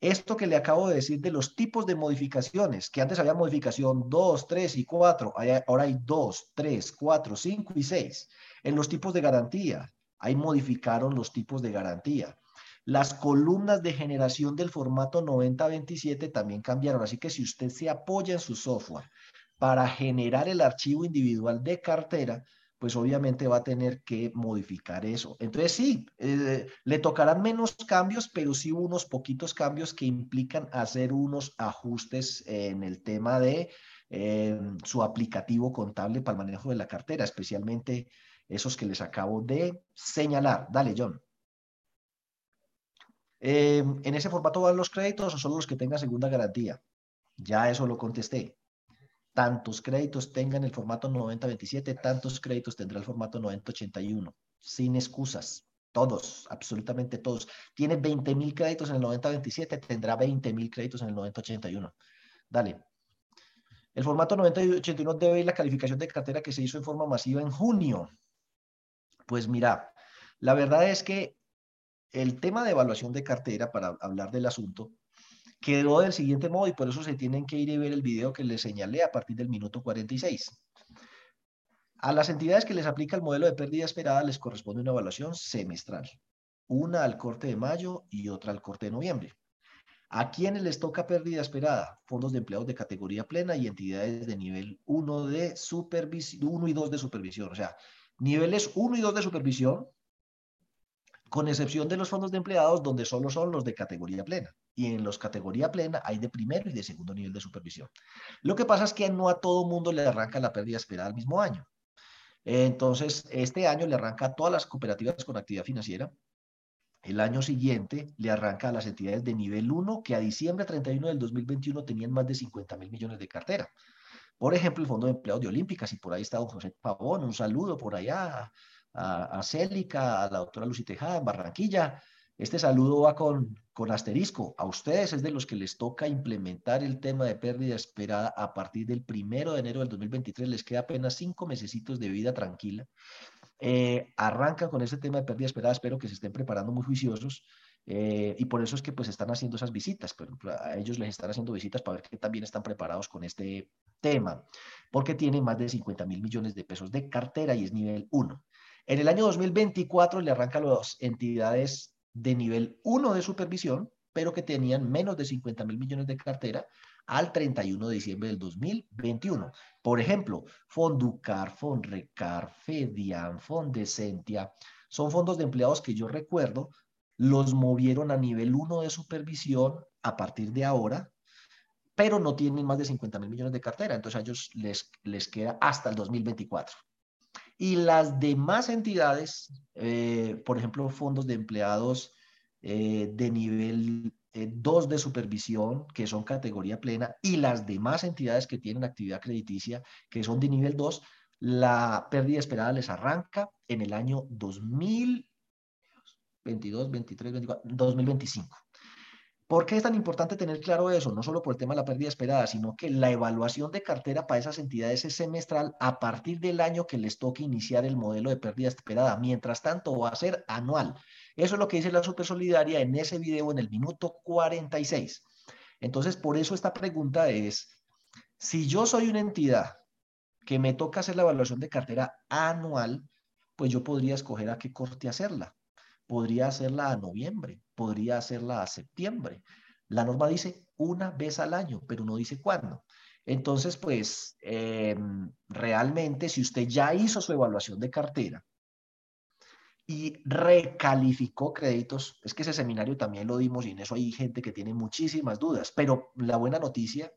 Esto que le acabo de decir de los tipos de modificaciones, que antes había modificación 2, 3 y 4, ahora hay 2, 3, 4, 5 y 6. En los tipos de garantía, ahí modificaron los tipos de garantía. Las columnas de generación del formato 9027 también cambiaron, así que si usted se apoya en su software para generar el archivo individual de cartera, pues obviamente va a tener que modificar eso. Entonces sí, eh, le tocarán menos cambios, pero sí unos poquitos cambios que implican hacer unos ajustes en el tema de eh, su aplicativo contable para el manejo de la cartera, especialmente esos que les acabo de señalar. Dale, John. Eh, ¿En ese formato van los créditos o solo los que tengan segunda garantía? Ya eso lo contesté tantos créditos tenga en el formato 9027, tantos créditos tendrá el formato 9081, sin excusas. Todos, absolutamente todos. Tiene 20 mil créditos en el 9027, tendrá 20 mil créditos en el 9081. Dale. El formato 9081 debe ir la calificación de cartera que se hizo en forma masiva en junio. Pues mira, la verdad es que el tema de evaluación de cartera, para hablar del asunto, quedó del siguiente modo y por eso se tienen que ir y ver el video que les señalé a partir del minuto 46. A las entidades que les aplica el modelo de pérdida esperada les corresponde una evaluación semestral. una al corte de mayo y otra al corte de noviembre. ¿A quiénes les toca pérdida esperada? Fondos de empleados de categoría plena y entidades de nivel 1 de supervisión, 1 y 2 de supervisión. O sea, niveles 1 y 2 de supervisión, con excepción de los fondos de empleados donde solo son los de categoría plena. Y en los categoría plena hay de primero y de segundo nivel de supervisión. Lo que pasa es que no a todo mundo le arranca la pérdida esperada al mismo año. Entonces, este año le arranca a todas las cooperativas con actividad financiera, el año siguiente le arranca a las entidades de nivel 1 que a diciembre 31 del 2021 tenían más de 50 mil millones de cartera. Por ejemplo, el Fondo de Empleados de Olímpicas, y por ahí está José Pavón, un saludo por allá a, a Célica, a la doctora Lucy Tejada en Barranquilla. Este saludo va con, con asterisco. A ustedes es de los que les toca implementar el tema de pérdida esperada a partir del primero de enero del 2023. Les queda apenas cinco mesecitos de vida tranquila eh, arrancan con ese tema de pérdida esperada, espero que se estén preparando muy juiciosos eh, y por eso es que pues están haciendo esas visitas, pero a ellos les están haciendo visitas para ver que también están preparados con este tema, porque tienen más de 50 mil millones de pesos de cartera y es nivel 1. En el año 2024 le arrancan las entidades de nivel 1 de supervisión, pero que tenían menos de 50 mil millones de cartera al 31 de diciembre del 2021. Por ejemplo, Fonducar, Fonrecar, Fedian, Fondecentia, son fondos de empleados que yo recuerdo, los movieron a nivel 1 de supervisión a partir de ahora, pero no tienen más de 50 mil millones de cartera, entonces a ellos les, les queda hasta el 2024. Y las demás entidades, eh, por ejemplo, fondos de empleados eh, de nivel eh, dos de supervisión, que son categoría plena, y las demás entidades que tienen actividad crediticia, que son de nivel 2, la pérdida esperada les arranca en el año 2022, 23, 24, 2025. ¿Por qué es tan importante tener claro eso? No solo por el tema de la pérdida esperada, sino que la evaluación de cartera para esas entidades es semestral a partir del año que les toque iniciar el modelo de pérdida esperada. Mientras tanto, va a ser anual. Eso es lo que dice la Supersolidaria en ese video en el minuto 46. Entonces, por eso esta pregunta es, si yo soy una entidad que me toca hacer la evaluación de cartera anual, pues yo podría escoger a qué corte hacerla. Podría hacerla a noviembre, podría hacerla a septiembre. La norma dice una vez al año, pero no dice cuándo. Entonces, pues, em, realmente, si usted ya hizo su evaluación de cartera y recalificó créditos. Es que ese seminario también lo dimos y en eso hay gente que tiene muchísimas dudas, pero la buena noticia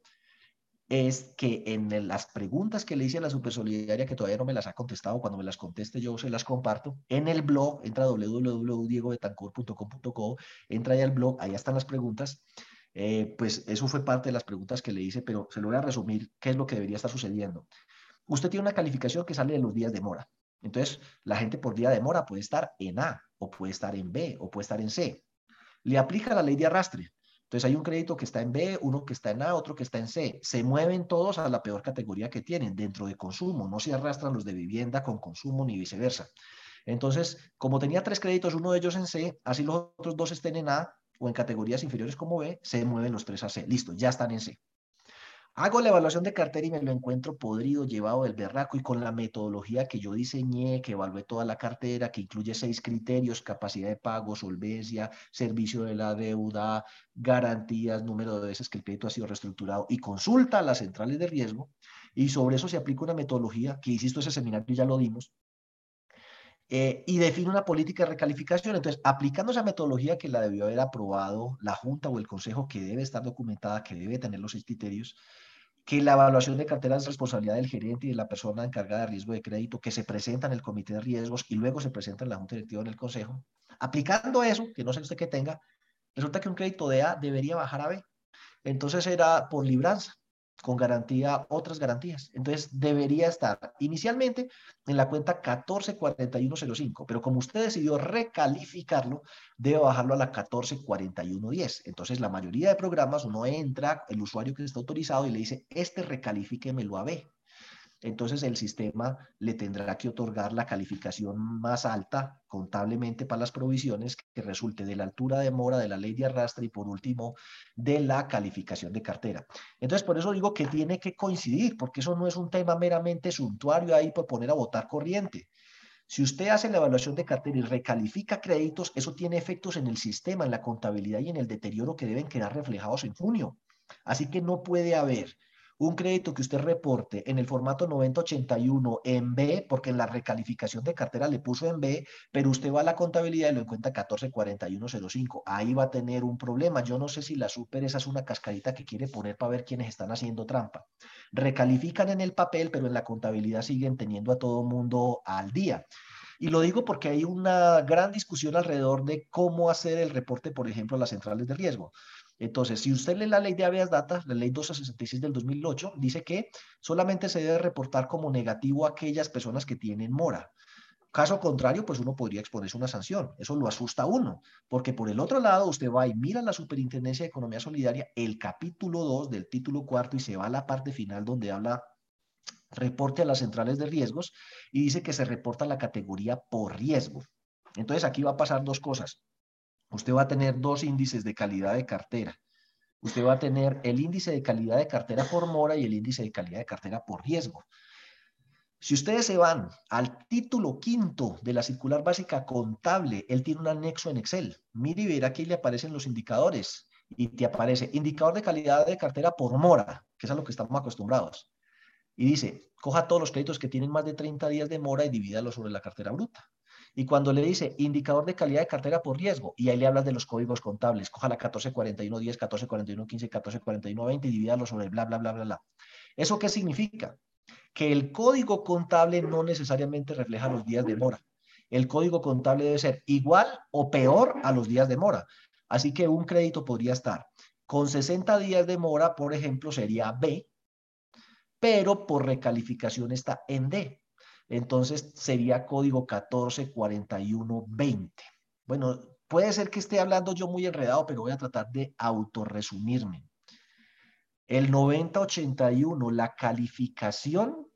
es que en las preguntas que le hice a la Supersolidaria, que todavía no me las ha contestado, cuando me las conteste yo se las comparto, en el blog, entra www.diegobetancourt.com.co, entra ahí al blog, ahí están las preguntas, eh, pues eso fue parte de las preguntas que le hice, pero se lo voy a resumir, qué es lo que debería estar sucediendo. Usted tiene una calificación que sale de los días de mora. Entonces, la gente por día de mora puede estar en A, o puede estar en B, o puede estar en C. Le aplica la ley de arrastre. Entonces, hay un crédito que está en B, uno que está en A, otro que está en C. Se mueven todos a la peor categoría que tienen, dentro de consumo. No se arrastran los de vivienda con consumo ni viceversa. Entonces, como tenía tres créditos, uno de ellos en C, así los otros dos estén en A o en categorías inferiores como B, se mueven los tres a C. Listo, ya están en C. Hago la evaluación de cartera y me lo encuentro podrido, llevado del berraco y con la metodología que yo diseñé, que evalué toda la cartera, que incluye seis criterios, capacidad de pago, solvencia, servicio de la deuda, garantías, número de veces que el crédito ha sido reestructurado y consulta a las centrales de riesgo. Y sobre eso se aplica una metodología que, insisto, ese seminario ya lo dimos, eh, y define una política de recalificación. Entonces, aplicando esa metodología que la debió haber aprobado la Junta o el Consejo, que debe estar documentada, que debe tener los seis criterios, que la evaluación de cartera es responsabilidad del gerente y de la persona encargada de riesgo de crédito que se presenta en el comité de riesgos y luego se presenta en la junta directiva en el consejo. Aplicando eso, que no sé usted qué tenga, resulta que un crédito de A debería bajar a B. Entonces era por libranza con garantía, otras garantías. Entonces debería estar inicialmente en la cuenta 144105, pero como usted decidió recalificarlo, debe bajarlo a la 144110. Entonces la mayoría de programas uno entra, el usuario que está autorizado y le dice, este recalifíquemelo a B entonces el sistema le tendrá que otorgar la calificación más alta contablemente para las provisiones que resulte de la altura de mora de la ley de arrastre y por último de la calificación de cartera. Entonces por eso digo que tiene que coincidir, porque eso no es un tema meramente suntuario ahí por poner a votar corriente. Si usted hace la evaluación de cartera y recalifica créditos, eso tiene efectos en el sistema, en la contabilidad y en el deterioro que deben quedar reflejados en junio. Así que no puede haber un crédito que usted reporte en el formato 9081 en B, porque en la recalificación de cartera le puso en B, pero usted va a la contabilidad y lo encuentra 144105. Ahí va a tener un problema. Yo no sé si la super esa es una cascarita que quiere poner para ver quiénes están haciendo trampa. Recalifican en el papel, pero en la contabilidad siguen teniendo a todo mundo al día. Y lo digo porque hay una gran discusión alrededor de cómo hacer el reporte, por ejemplo, a las centrales de riesgo. Entonces, si usted lee la ley de habeas data, la ley 266 del 2008, dice que solamente se debe reportar como negativo a aquellas personas que tienen mora. Caso contrario, pues uno podría exponerse una sanción. Eso lo asusta a uno, porque por el otro lado usted va y mira la Superintendencia de Economía Solidaria, el capítulo 2 del título cuarto y se va a la parte final donde habla reporte a las centrales de riesgos y dice que se reporta la categoría por riesgo. Entonces aquí va a pasar dos cosas usted va a tener dos índices de calidad de cartera. Usted va a tener el índice de calidad de cartera por mora y el índice de calidad de cartera por riesgo. Si ustedes se van al título quinto de la circular básica contable, él tiene un anexo en Excel. Mire y verá que le aparecen los indicadores y te aparece indicador de calidad de cartera por mora, que es a lo que estamos acostumbrados. Y dice, coja todos los créditos que tienen más de 30 días de mora y divídalos sobre la cartera bruta. Y cuando le dice indicador de calidad de cartera por riesgo, y ahí le hablas de los códigos contables, coja la 144110, 144115, 144120 y divídalo sobre bla, bla, bla, bla, bla. ¿Eso qué significa? Que el código contable no necesariamente refleja los días de mora. El código contable debe ser igual o peor a los días de mora. Así que un crédito podría estar con 60 días de mora, por ejemplo, sería B, pero por recalificación está en D. Entonces sería código 144120. Bueno, puede ser que esté hablando yo muy enredado, pero voy a tratar de autorresumirme. El 9081, la calificación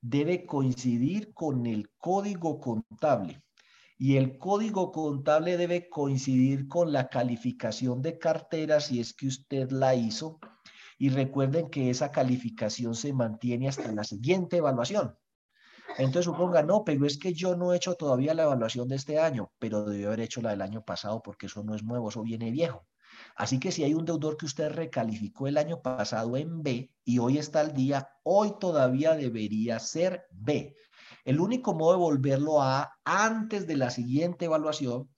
debe coincidir con el código contable y el código contable debe coincidir con la calificación de cartera si es que usted la hizo. Y recuerden que esa calificación se mantiene hasta la siguiente evaluación. Entonces suponga, no, pero es que yo no he hecho todavía la evaluación de este año, pero debió haber hecho la del año pasado porque eso no es nuevo, eso viene viejo. Así que si hay un deudor que usted recalificó el año pasado en B y hoy está al día, hoy todavía debería ser B. El único modo de volverlo a antes de la siguiente evaluación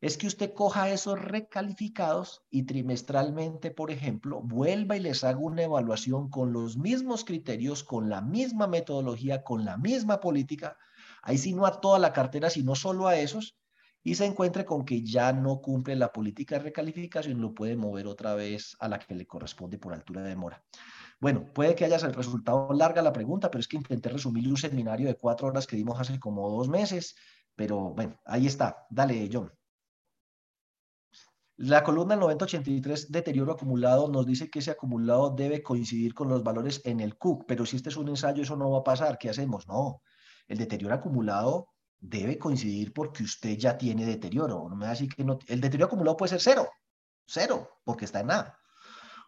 es que usted coja esos recalificados y trimestralmente, por ejemplo, vuelva y les haga una evaluación con los mismos criterios, con la misma metodología, con la misma política, ahí sí no a toda la cartera, sino solo a esos, y se encuentre con que ya no cumple la política de recalificación, lo puede mover otra vez a la que le corresponde por altura de mora. Bueno, puede que haya resultado larga la pregunta, pero es que intenté resumir un seminario de cuatro horas que dimos hace como dos meses, pero bueno, ahí está. Dale, John. La columna 9083, deterioro acumulado, nos dice que ese acumulado debe coincidir con los valores en el CUC, pero si este es un ensayo, eso no va a pasar. ¿Qué hacemos? No, el deterioro acumulado debe coincidir porque usted ya tiene deterioro. No me va a decir que no, el deterioro acumulado puede ser cero, cero, porque está en A.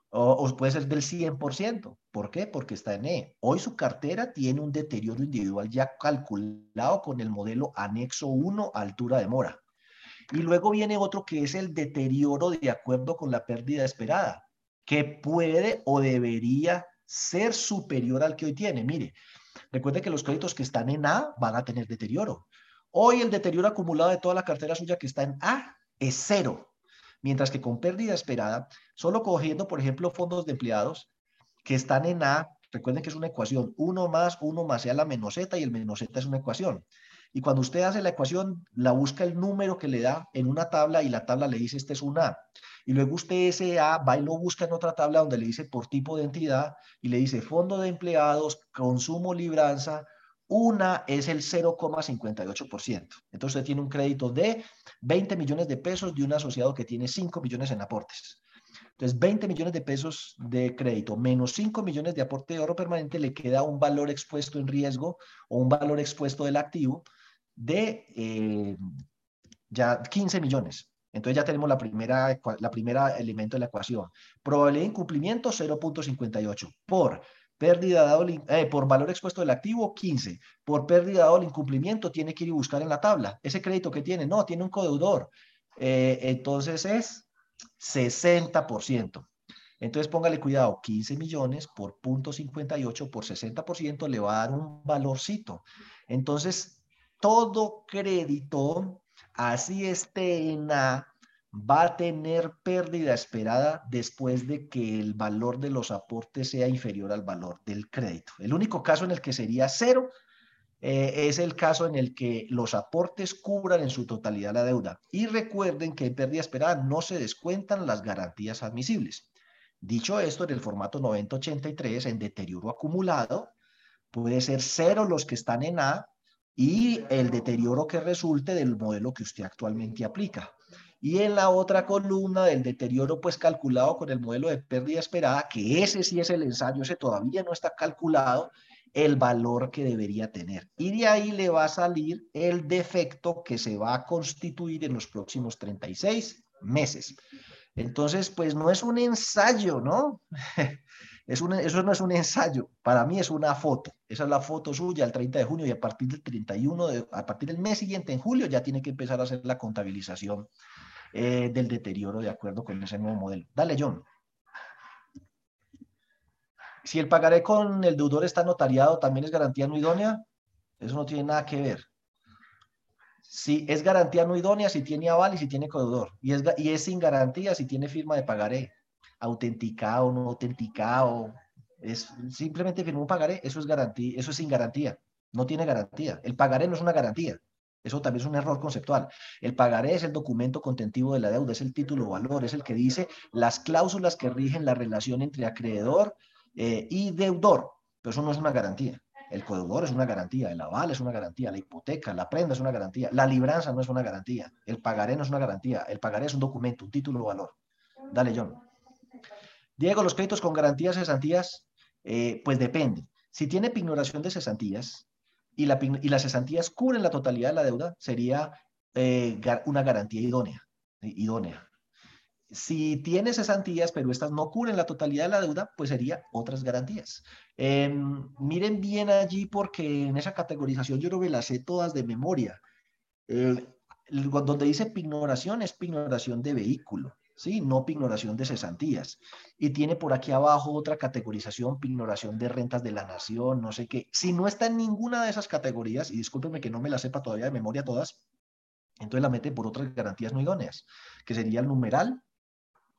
O, o, puede ser del 100%. ¿Por qué? Porque está en E. Hoy su cartera tiene un deterioro individual ya calculado con el modelo anexo 1 altura de mora. Y luego viene otro que es el deterioro de acuerdo con la pérdida esperada, que puede o debería ser superior al que hoy tiene. Mire, recuerde que los créditos que están en A van a tener deterioro. Hoy el deterioro acumulado de toda la cartera suya que está en A es cero, mientras que con pérdida esperada, solo cogiendo, por ejemplo, fondos de empleados que están en A, recuerden que es una ecuación, 1 más 1 más sea la menos z y el menos z es una ecuación. Y cuando usted hace la ecuación, la busca el número que le da en una tabla y la tabla le dice este es un A. Y luego usted ese A va y lo busca en otra tabla donde le dice por tipo de entidad y le dice fondo de empleados, consumo, libranza. Una es el 0,58%. Entonces usted tiene un crédito de 20 millones de pesos de un asociado que tiene 5 millones en aportes. Entonces, 20 millones de pesos de crédito menos 5 millones de aporte de oro permanente le queda un valor expuesto en riesgo o un valor expuesto del activo de eh, ya 15 millones. Entonces ya tenemos la primera, la primera elemento de la ecuación. Probabilidad de incumplimiento 0.58 por pérdida dado eh, por valor expuesto del activo, 15. Por pérdida dado el incumplimiento, tiene que ir y buscar en la tabla. Ese crédito que tiene, no, tiene un codeudor. Eh, entonces es 60%. Entonces póngale cuidado, 15 millones por 0.58 por 60% le va a dar un valorcito. Entonces, todo crédito, así esté en A, va a tener pérdida esperada después de que el valor de los aportes sea inferior al valor del crédito. El único caso en el que sería cero eh, es el caso en el que los aportes cubran en su totalidad la deuda. Y recuerden que en pérdida esperada no se descuentan las garantías admisibles. Dicho esto, en el formato 9083, en deterioro acumulado, puede ser cero los que están en A y el deterioro que resulte del modelo que usted actualmente aplica. Y en la otra columna del deterioro, pues calculado con el modelo de pérdida esperada, que ese sí es el ensayo, ese todavía no está calculado, el valor que debería tener. Y de ahí le va a salir el defecto que se va a constituir en los próximos 36 meses. Entonces, pues no es un ensayo, ¿no? es eso no es un ensayo, para mí es una foto. Esa es la foto suya el 30 de junio y a partir del 31, de, a partir del mes siguiente, en julio, ya tiene que empezar a hacer la contabilización eh, del deterioro de acuerdo con ese nuevo modelo. Dale, John. Si el pagaré con el deudor está notariado, ¿también es garantía no idónea? Eso no tiene nada que ver. Si es garantía no idónea, si tiene aval y si tiene codeudor. Y es, y es sin garantía si tiene firma de pagaré. Autenticado, no autenticado. Es, simplemente firmó un pagaré, eso es garantía, eso es sin garantía. No tiene garantía. El pagaré no es una garantía. Eso también es un error conceptual. El pagaré es el documento contentivo de la deuda, es el título valor, es el que dice las cláusulas que rigen la relación entre acreedor eh, y deudor. Pero eso no es una garantía. El codeudor es una garantía, el aval es una garantía, la hipoteca, la prenda es una garantía, la libranza no es una garantía, el pagaré no es una garantía, el pagaré es un documento, un título valor. Dale, John. Diego, los créditos con garantías cesantías, eh, pues depende. Si tiene pignoración de cesantías, y, las cesantías cubren la totalidad de la deuda, sería eh, una garantía idónea, idónea. Si tiene cesantías, pero estas no cubren la totalidad de la deuda, pues sería otras garantías. Em, miren bien allí porque en esa categorización yo no me las sé todas de memoria. donde dice pignoración es pignoración de vehículo. ¿Sí? No pignoración de cesantías. Y tiene por aquí abajo otra categorización, pignoración de rentas de la nación, no sé qué. Si no está en ninguna de esas categorías, y discúlpenme que no me la sepa todavía de memoria todas, entonces la mete por otras garantías no idóneas, que sería el numeral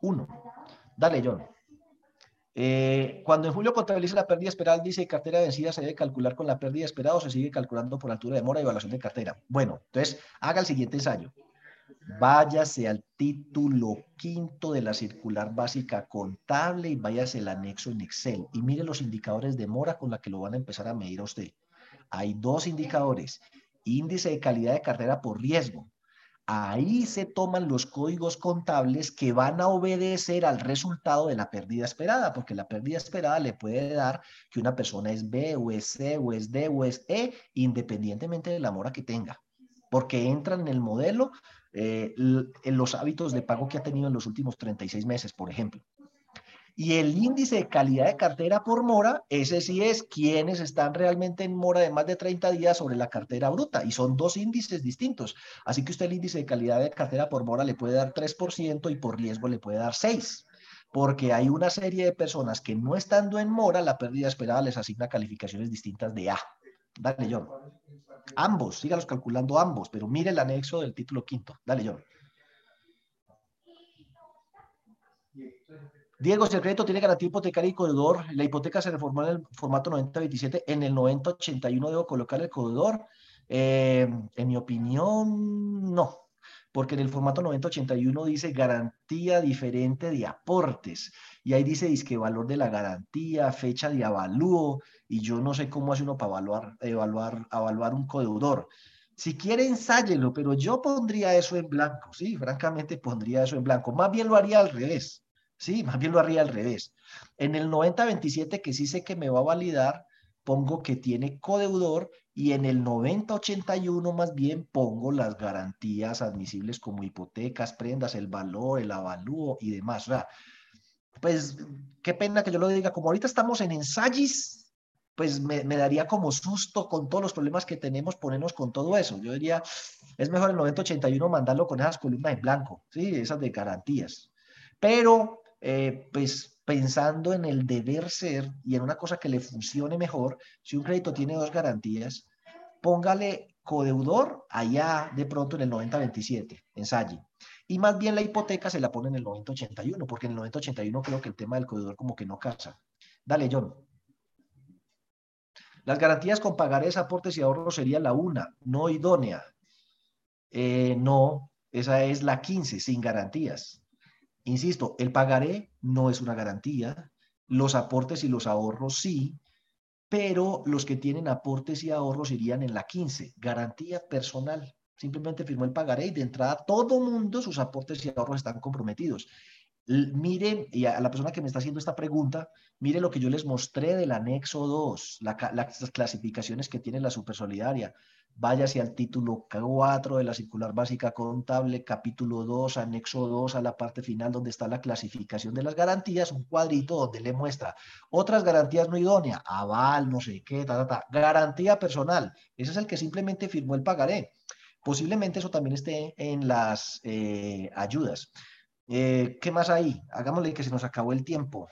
1. Dale, John. Eh, cuando en julio contabiliza la pérdida esperada, dice cartera vencida se debe calcular con la pérdida esperada o se sigue calculando por altura de mora y evaluación de cartera. Bueno, entonces haga el siguiente ensayo. Váyase al título quinto de la circular básica contable y váyase al anexo en Excel y mire los indicadores de mora con la que lo van a empezar a medir a usted. Hay dos indicadores, índice de calidad de cartera por riesgo. Ahí se toman los códigos contables que van a obedecer al resultado de la pérdida esperada, porque la pérdida esperada le puede dar que una persona es B o es C o es D o es E, independientemente de la mora que tenga, porque entran en el modelo eh, en los hábitos de pago que ha tenido en los últimos 36 meses, por ejemplo. Y el índice de calidad de cartera por mora, ese sí es quienes están realmente en mora de más de 30 días sobre la cartera bruta. Y son dos índices distintos. Así que usted el índice de calidad de cartera por mora le puede dar 3% y por riesgo le puede dar 6%. Porque hay una serie de personas que no estando en mora, la pérdida esperada les asigna calificaciones distintas de A. Dale, John. Ambos, sígalos calculando ambos, pero mire el anexo del título quinto. Dale, John. Diego, si el crédito tiene garantía hipotecaria y corredor, la hipoteca se reformó en el formato 9027, en el 9081 debo colocar el corredor. Eh, en mi opinión, no, porque en el formato 9081 dice garantía diferente de aportes y ahí dice que valor de la garantía, fecha de avalúo, y yo no sé cómo hace uno para evaluar, evaluar, evaluar un codeudor. Si quiere, ensáyelo, pero yo pondría eso en blanco, sí, francamente pondría eso en blanco. Más bien lo haría al revés, sí, más bien lo haría al revés. En el 9027, que sí sé que me va a validar, pongo que tiene codeudor y en el 9081 más bien pongo las garantías admisibles como hipotecas, prendas, el valor, el avalúo y demás. O sea, pues qué pena que yo lo diga, como ahorita estamos en ensayos, pues me, daría como susto con todos los problemas que tenemos ponernos con todo eso. Yo diría, es mejor el 9081 mandarlo con esas columnas en blanco, ¿sí? Esas de garantías. Pero, eh, pues pensando en el deber ser y en una cosa que le funcione mejor, si un crédito tiene dos garantías, póngale codeudor allá de pronto en el 9027, ensaye. Y más bien la hipoteca se la pone en el 9081, porque en el 9081 creo que el tema del codeudor como que no casa. Dale, John. Las garantías con pagarés, aportes y ahorros sería la una, no idónea. Eh, no, esa es la 15, sin garantías. Insisto, el pagaré no es una garantía, los aportes y los ahorros sí, pero los que tienen aportes y ahorros irían en la 15, garantía personal. Simplemente firmó el pagaré y de entrada todo mundo sus aportes y ahorros están comprometidos. Miren, y a la persona que me está haciendo esta pregunta, mire lo que yo les mostré del anexo 2, las clasificaciones que tiene la supersolidaria. Váyase al título 4 de la circular básica contable, capítulo 2, anexo 2, a la parte final donde está la clasificación de las garantías, un cuadrito donde le muestra otras garantías no idóneas, aval, no sé qué, ta, ta, ta. garantía personal. Ese es el que simplemente firmó el pagaré. Posiblemente eso también esté en las eh, ayudas. Eh, ¿Qué más hay? Hagámosle que se nos acabó el tiempo.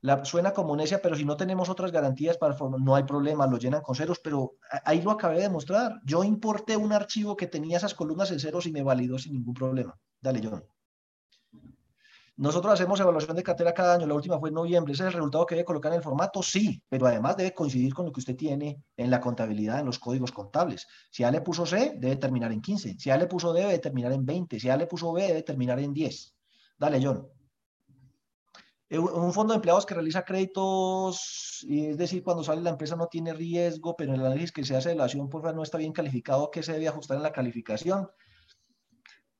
La, suena como necia, pero si no tenemos otras garantías para no hay problema, lo llenan con ceros, pero ahí lo acabé de mostrar. Yo importé un archivo que tenía esas columnas en ceros y me validó sin ningún problema. Dale, John. Nosotros hacemos evaluación de cartera cada año, la última fue en noviembre. ¿Ese es el resultado que debe colocar en el formato? Sí, pero además debe coincidir con lo que usted tiene en la contabilidad, en los códigos contables. Si A le puso C, debe terminar en 15. Si A le puso D, debe terminar en 20. Si A le puso B, debe terminar en 10. Dale, John. Eh, un fondo de empleados que realiza créditos, es decir, cuando sale la empresa no tiene riesgo, pero el análisis que se hace de la acción no está bien calificado, ¿qué se debe ajustar en la calificación?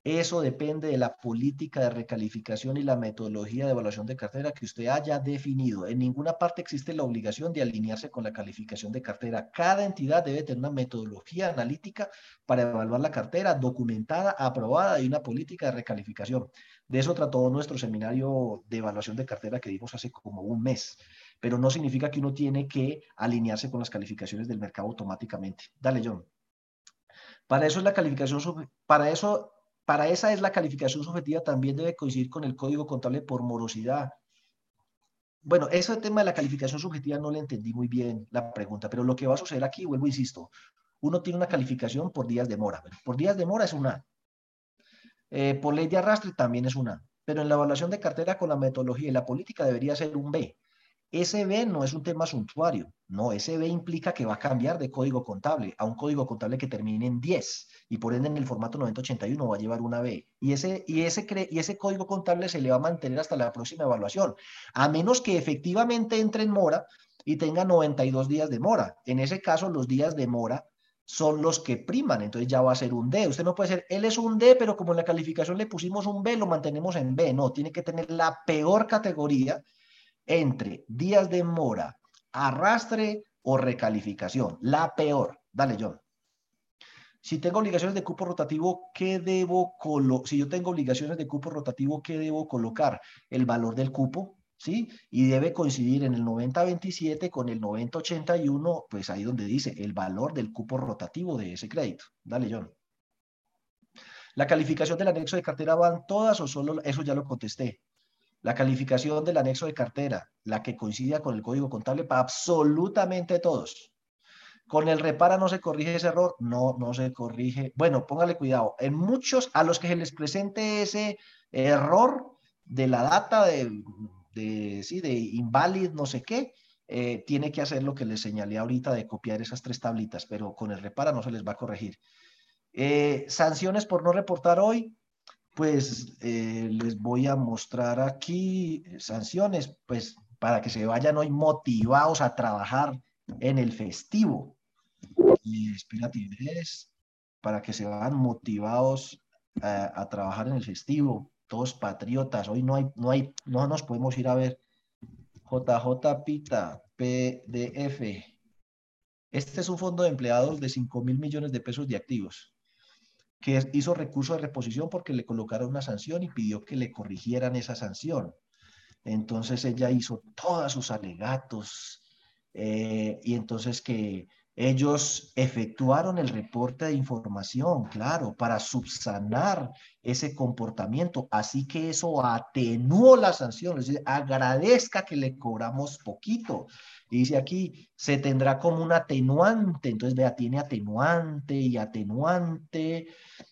Eso depende de la política de recalificación y la metodología de evaluación de cartera que usted haya definido. En ninguna parte existe la obligación de alinearse con la calificación de cartera. Cada entidad debe tener una metodología analítica para evaluar la cartera documentada, aprobada y una política de recalificación. De eso trató nuestro seminario de evaluación de cartera que dimos hace como un mes pero no significa que uno tiene que alinearse con las calificaciones del mercado automáticamente. Dale, John. Para eso es la calificación, para eso para esa es la calificación subjetiva, también debe coincidir con el código contable por morosidad. Bueno, ese tema de la calificación subjetiva no le entendí muy bien la pregunta, pero lo que va a suceder aquí, vuelvo, insisto, uno tiene una calificación por días de mora. Por días de mora es una. Eh, por ley de arrastre también es una. Pero en la evaluación de cartera con la metodología y la política debería ser un B. SB no es un tema suntuario, no, SB implica que va a cambiar de código contable a un código contable que termine en 10 y por ende en el formato 9081 va a llevar una B. Y ese, y, ese y ese código contable se le va a mantener hasta la próxima evaluación, a menos que efectivamente entre en mora y tenga 92 días de mora. En ese caso, los días de mora son los que priman, entonces ya va a ser un D. Usted no puede ser, él es un D, pero como en la calificación le pusimos un B, lo mantenemos en B. No, tiene que tener la peor categoría entre días de mora, arrastre o recalificación. La peor. Dale, John. Si tengo obligaciones de cupo rotativo, ¿qué debo colocar? Si yo tengo obligaciones de cupo rotativo, ¿qué debo colocar? El valor del cupo, ¿sí? Y debe coincidir en el 90-27 con el 90-81, pues ahí donde dice el valor del cupo rotativo de ese crédito. Dale, John. ¿La calificación del anexo de cartera van todas o solo? Eso ya lo contesté. La calificación del anexo de cartera, la que coincida con el código contable para absolutamente todos. Con el repara no se corrige ese error, no, no se corrige. Bueno, póngale cuidado. En muchos, a los que se les presente ese error de la data de, de, sí, de invalid, no sé qué, eh, tiene que hacer lo que les señalé ahorita de copiar esas tres tablitas, pero con el repara no se les va a corregir. Eh, sanciones por no reportar hoy, pues eh, les voy a mostrar aquí sanciones, pues para que se vayan hoy motivados a trabajar en el festivo. Y espérate, para que se vayan motivados a, trabajar en el festivo, todos patriotas. Hoy no hay, no hay, no nos podemos ir a ver. JJ Pita, PDF. Este es un fondo de empleados de 5 mil millones de pesos de activos que hizo recurso de reposición porque le colocaron una sanción y pidió que le corrigieran esa sanción. Entonces ella hizo todos sus alegatos eh, y entonces que ellos efectuaron el reporte de información, claro, para subsanar ese comportamiento. Así que eso atenuó la sanción. Es decir, agradezca que le cobramos poquito. dice aquí, se tendrá como un atenuante. Entonces, vea, tiene atenuante y atenuante.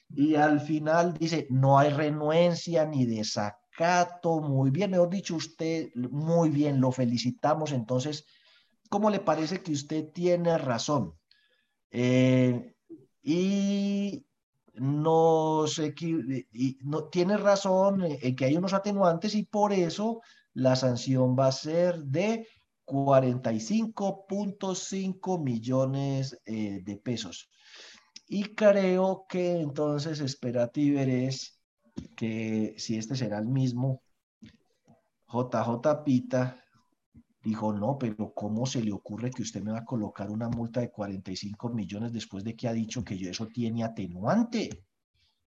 Y al final dice, no hay renuencia ni desacato. Muy bien, mejor dicho, usted, muy bien, lo felicitamos. Entonces, ¿Cómo le parece que usted tiene razón? Eh, y no, tiene razón en que hay unos atenuantes y por eso la sanción va a ser de 45.5 millones eh, de pesos. Y creo que entonces espérate y veréis que si este será el mismo, JJ Pita dijo, no, pero ¿cómo se le ocurre que usted me va a colocar una multa de 45 millones después de que ha dicho que yo eso tiene atenuante?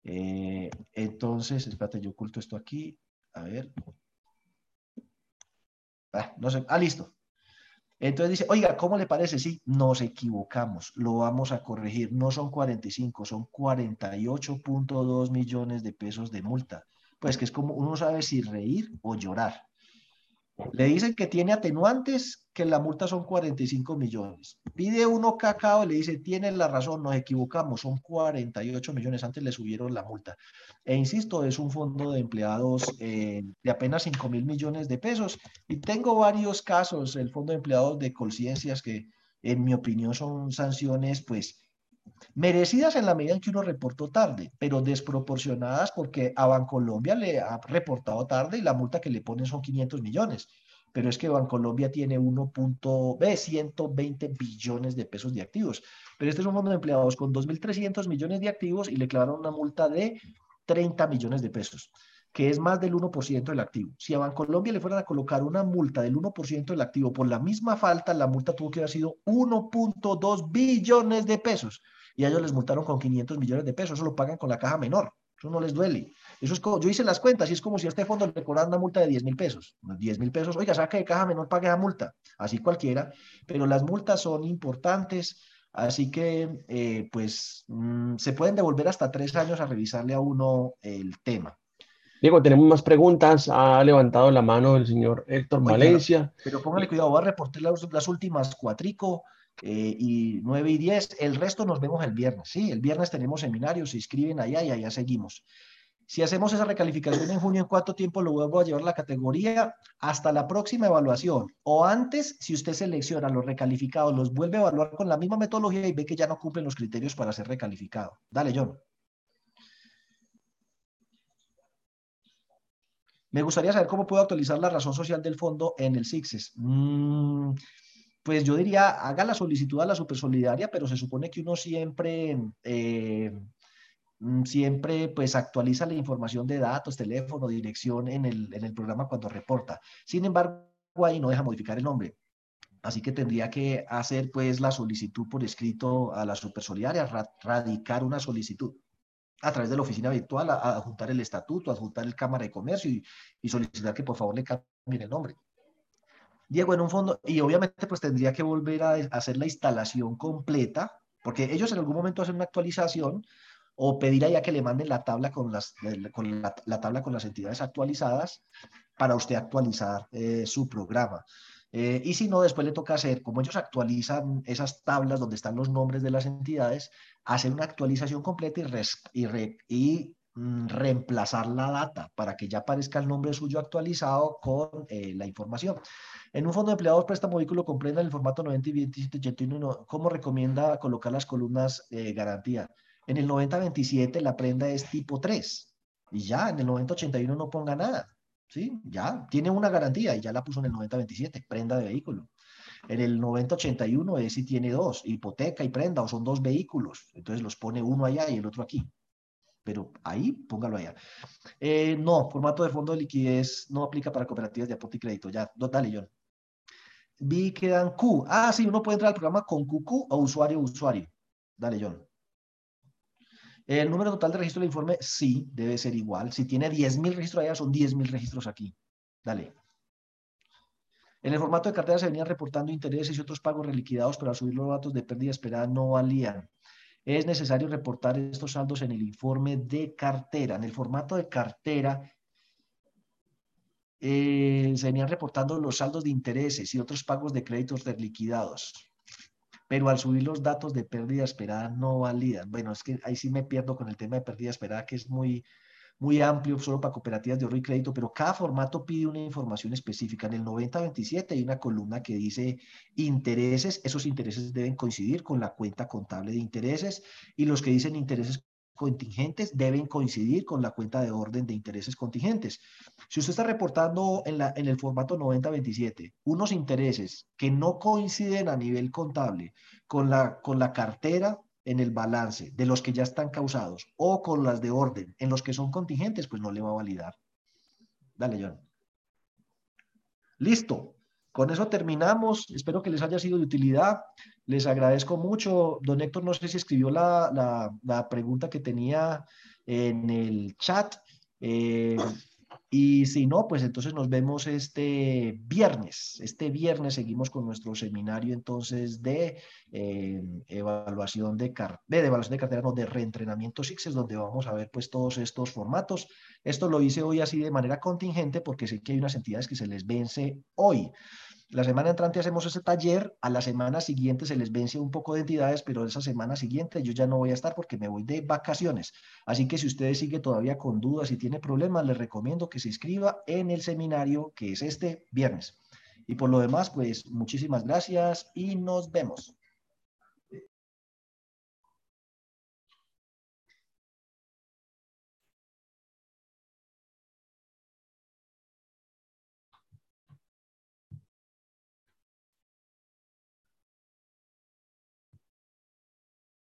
Eh, entonces, espérate, yo oculto esto aquí. A ver. Ah, no sé. Ah, listo. Entonces dice, oiga, ¿cómo le parece? Sí, nos equivocamos, lo vamos a corregir. No son 45, son 48.2 millones de pesos de multa. Pues que es como uno sabe si reír o llorar. Le dicen que tiene atenuantes, que la multa son 45 millones. Pide uno cacao y le dice, tiene la razón, nos equivocamos, son 48 millones, antes le subieron la multa. E insisto, es un fondo de empleados eh, de apenas 5 mil millones de pesos. Y tengo varios casos, el fondo de empleados de Colciencias, que en mi opinión son sanciones, pues, merecidas en la medida en que uno reportó tarde, pero desproporcionadas porque a Bancolombia le ha reportado tarde y la multa que le ponen son 500 millones. Pero es que Bancolombia tiene 1.120 billones de pesos de activos. Pero este es un fondo de empleados con 2.300 millones de activos y le clavaron una multa de 30 millones de pesos que es más del 1% del activo. Si a Bancolombia le fueran a colocar una multa del 1% del activo por la misma falta, la multa tuvo que haber sido 1.2 billones de pesos. Y a ellos les multaron con 500 millones de pesos. Eso lo pagan con la caja menor. Eso no les duele. Eso es como, yo hice las cuentas y es como si a este fondo le cobraran una multa de 10 mil pesos. 10 mil pesos, oiga, saque de caja menor, pague la multa. Así cualquiera. Pero las multas son importantes. Así que, eh, pues, mm, se pueden devolver hasta tres años a revisarle a uno el tema. Diego, tenemos más preguntas. Ha levantado la mano el señor Héctor Valencia. Pero póngale cuidado, voy a reportar las, últimas cuatrico eh, y nueve y diez. El resto nos vemos el viernes. Sí, el viernes tenemos seminarios, se inscriben allá y allá seguimos. Si hacemos esa recalificación en junio, ¿en cuánto tiempo lo vuelvo a llevar la categoría? Hasta la próxima evaluación. O antes, si usted selecciona los recalificados, los vuelve a evaluar con la misma metodología y ve que ya no cumplen los criterios para ser recalificado. Dale, John. Me gustaría saber cómo puedo actualizar la razón social del fondo en el SIXES. Mm, pues yo diría, haga la solicitud a la Supersolidaria, pero se supone que uno siempre, eh, mm, siempre pues actualiza la información de datos, teléfono, dirección en el, en el programa cuando reporta. Sin embargo, ahí no deja modificar el nombre. Así que tendría que hacer pues la solicitud por escrito a la Supersolidaria, radicar una solicitud a través de la oficina virtual, a, adjuntar el estatuto, adjuntar el Cámara de Comercio y, solicitar que por favor le cambien el nombre. Diego, en un fondo, y obviamente pues tendría que volver a, hacer la instalación completa, porque ellos en algún momento hacen una actualización o pedir allá que le manden la tabla con, las, con la, tabla con las entidades actualizadas para usted actualizar eh, su programa. Eh, y si no, después le toca hacer, como ellos actualizan esas tablas donde están los nombres de las entidades, hacer una actualización completa y, mm, reemplazar la data para que ya aparezca el nombre suyo actualizado con eh, la información. En un fondo de empleados préstamo vehículo comprenda el formato 90 y 2781, ¿cómo recomienda colocar las columnas eh, garantía? En el 9027 la prenda es tipo 3 y ya en el 9081 no ponga nada. ¿Sí? Ya tiene una garantía y ya la puso en el 9027, prenda de vehículo. En el 9081 es si tiene dos, hipoteca y prenda, o son dos vehículos. Entonces los pone uno allá y el otro aquí. Pero ahí, póngalo allá. Eh, no, formato de fondo de liquidez no aplica para cooperativas de aporte y crédito. Ya, dale, John. Vi que dan Q. Ah, sí, uno puede entrar al programa con QQ o usuario usuario. Dale, John. El número total de registro del informe, sí, debe ser igual. Si tiene 10.000 registros allá, son 10.000 registros aquí. Dale. En el formato de cartera se venían reportando intereses y otros pagos reliquidados, pero al subir los datos de pérdida esperada no valían. Es necesario reportar estos saldos en el informe de cartera. En el formato de cartera eh, se venían reportando los saldos de intereses y otros pagos de créditos reliquidados. Pero al subir los datos de pérdida esperada no validan. Bueno, es que ahí sí me pierdo con el tema de pérdida esperada, que es muy, muy amplio solo para cooperativas de ahorro y crédito, pero cada formato pide una información específica. En el 9027 hay una columna que dice intereses, esos intereses deben coincidir con la cuenta contable de intereses y los que dicen intereses contingentes deben coincidir con la cuenta de orden de intereses contingentes. Si usted está reportando en, la, en el formato 9027 unos intereses que no coinciden a nivel contable con la, con la cartera en el balance de los que ya están causados o con las de orden en los que son contingentes, pues no le va a validar. Dale, John. Listo. Con eso terminamos. Espero que les haya sido de utilidad. Les agradezco mucho. Don Héctor, no sé si escribió la, la, pregunta que tenía en el chat. Eh, y si no, pues entonces nos vemos este viernes. Este viernes seguimos con nuestro seminario entonces de eh, evaluación de, de, evaluación de cartera, no, de reentrenamiento SIXES, donde vamos a ver pues todos estos formatos. Esto lo hice hoy así de manera contingente porque sé que hay unas entidades que se les vence hoy. La semana entrante hacemos ese taller, a la semana siguiente se les vence un poco de entidades, pero esa semana siguiente yo ya no voy a estar porque me voy de vacaciones. Así que si ustedes sigue todavía con dudas y tiene problemas, les recomiendo que se inscriba en el seminario que es este viernes. Y por lo demás, pues muchísimas gracias y nos vemos.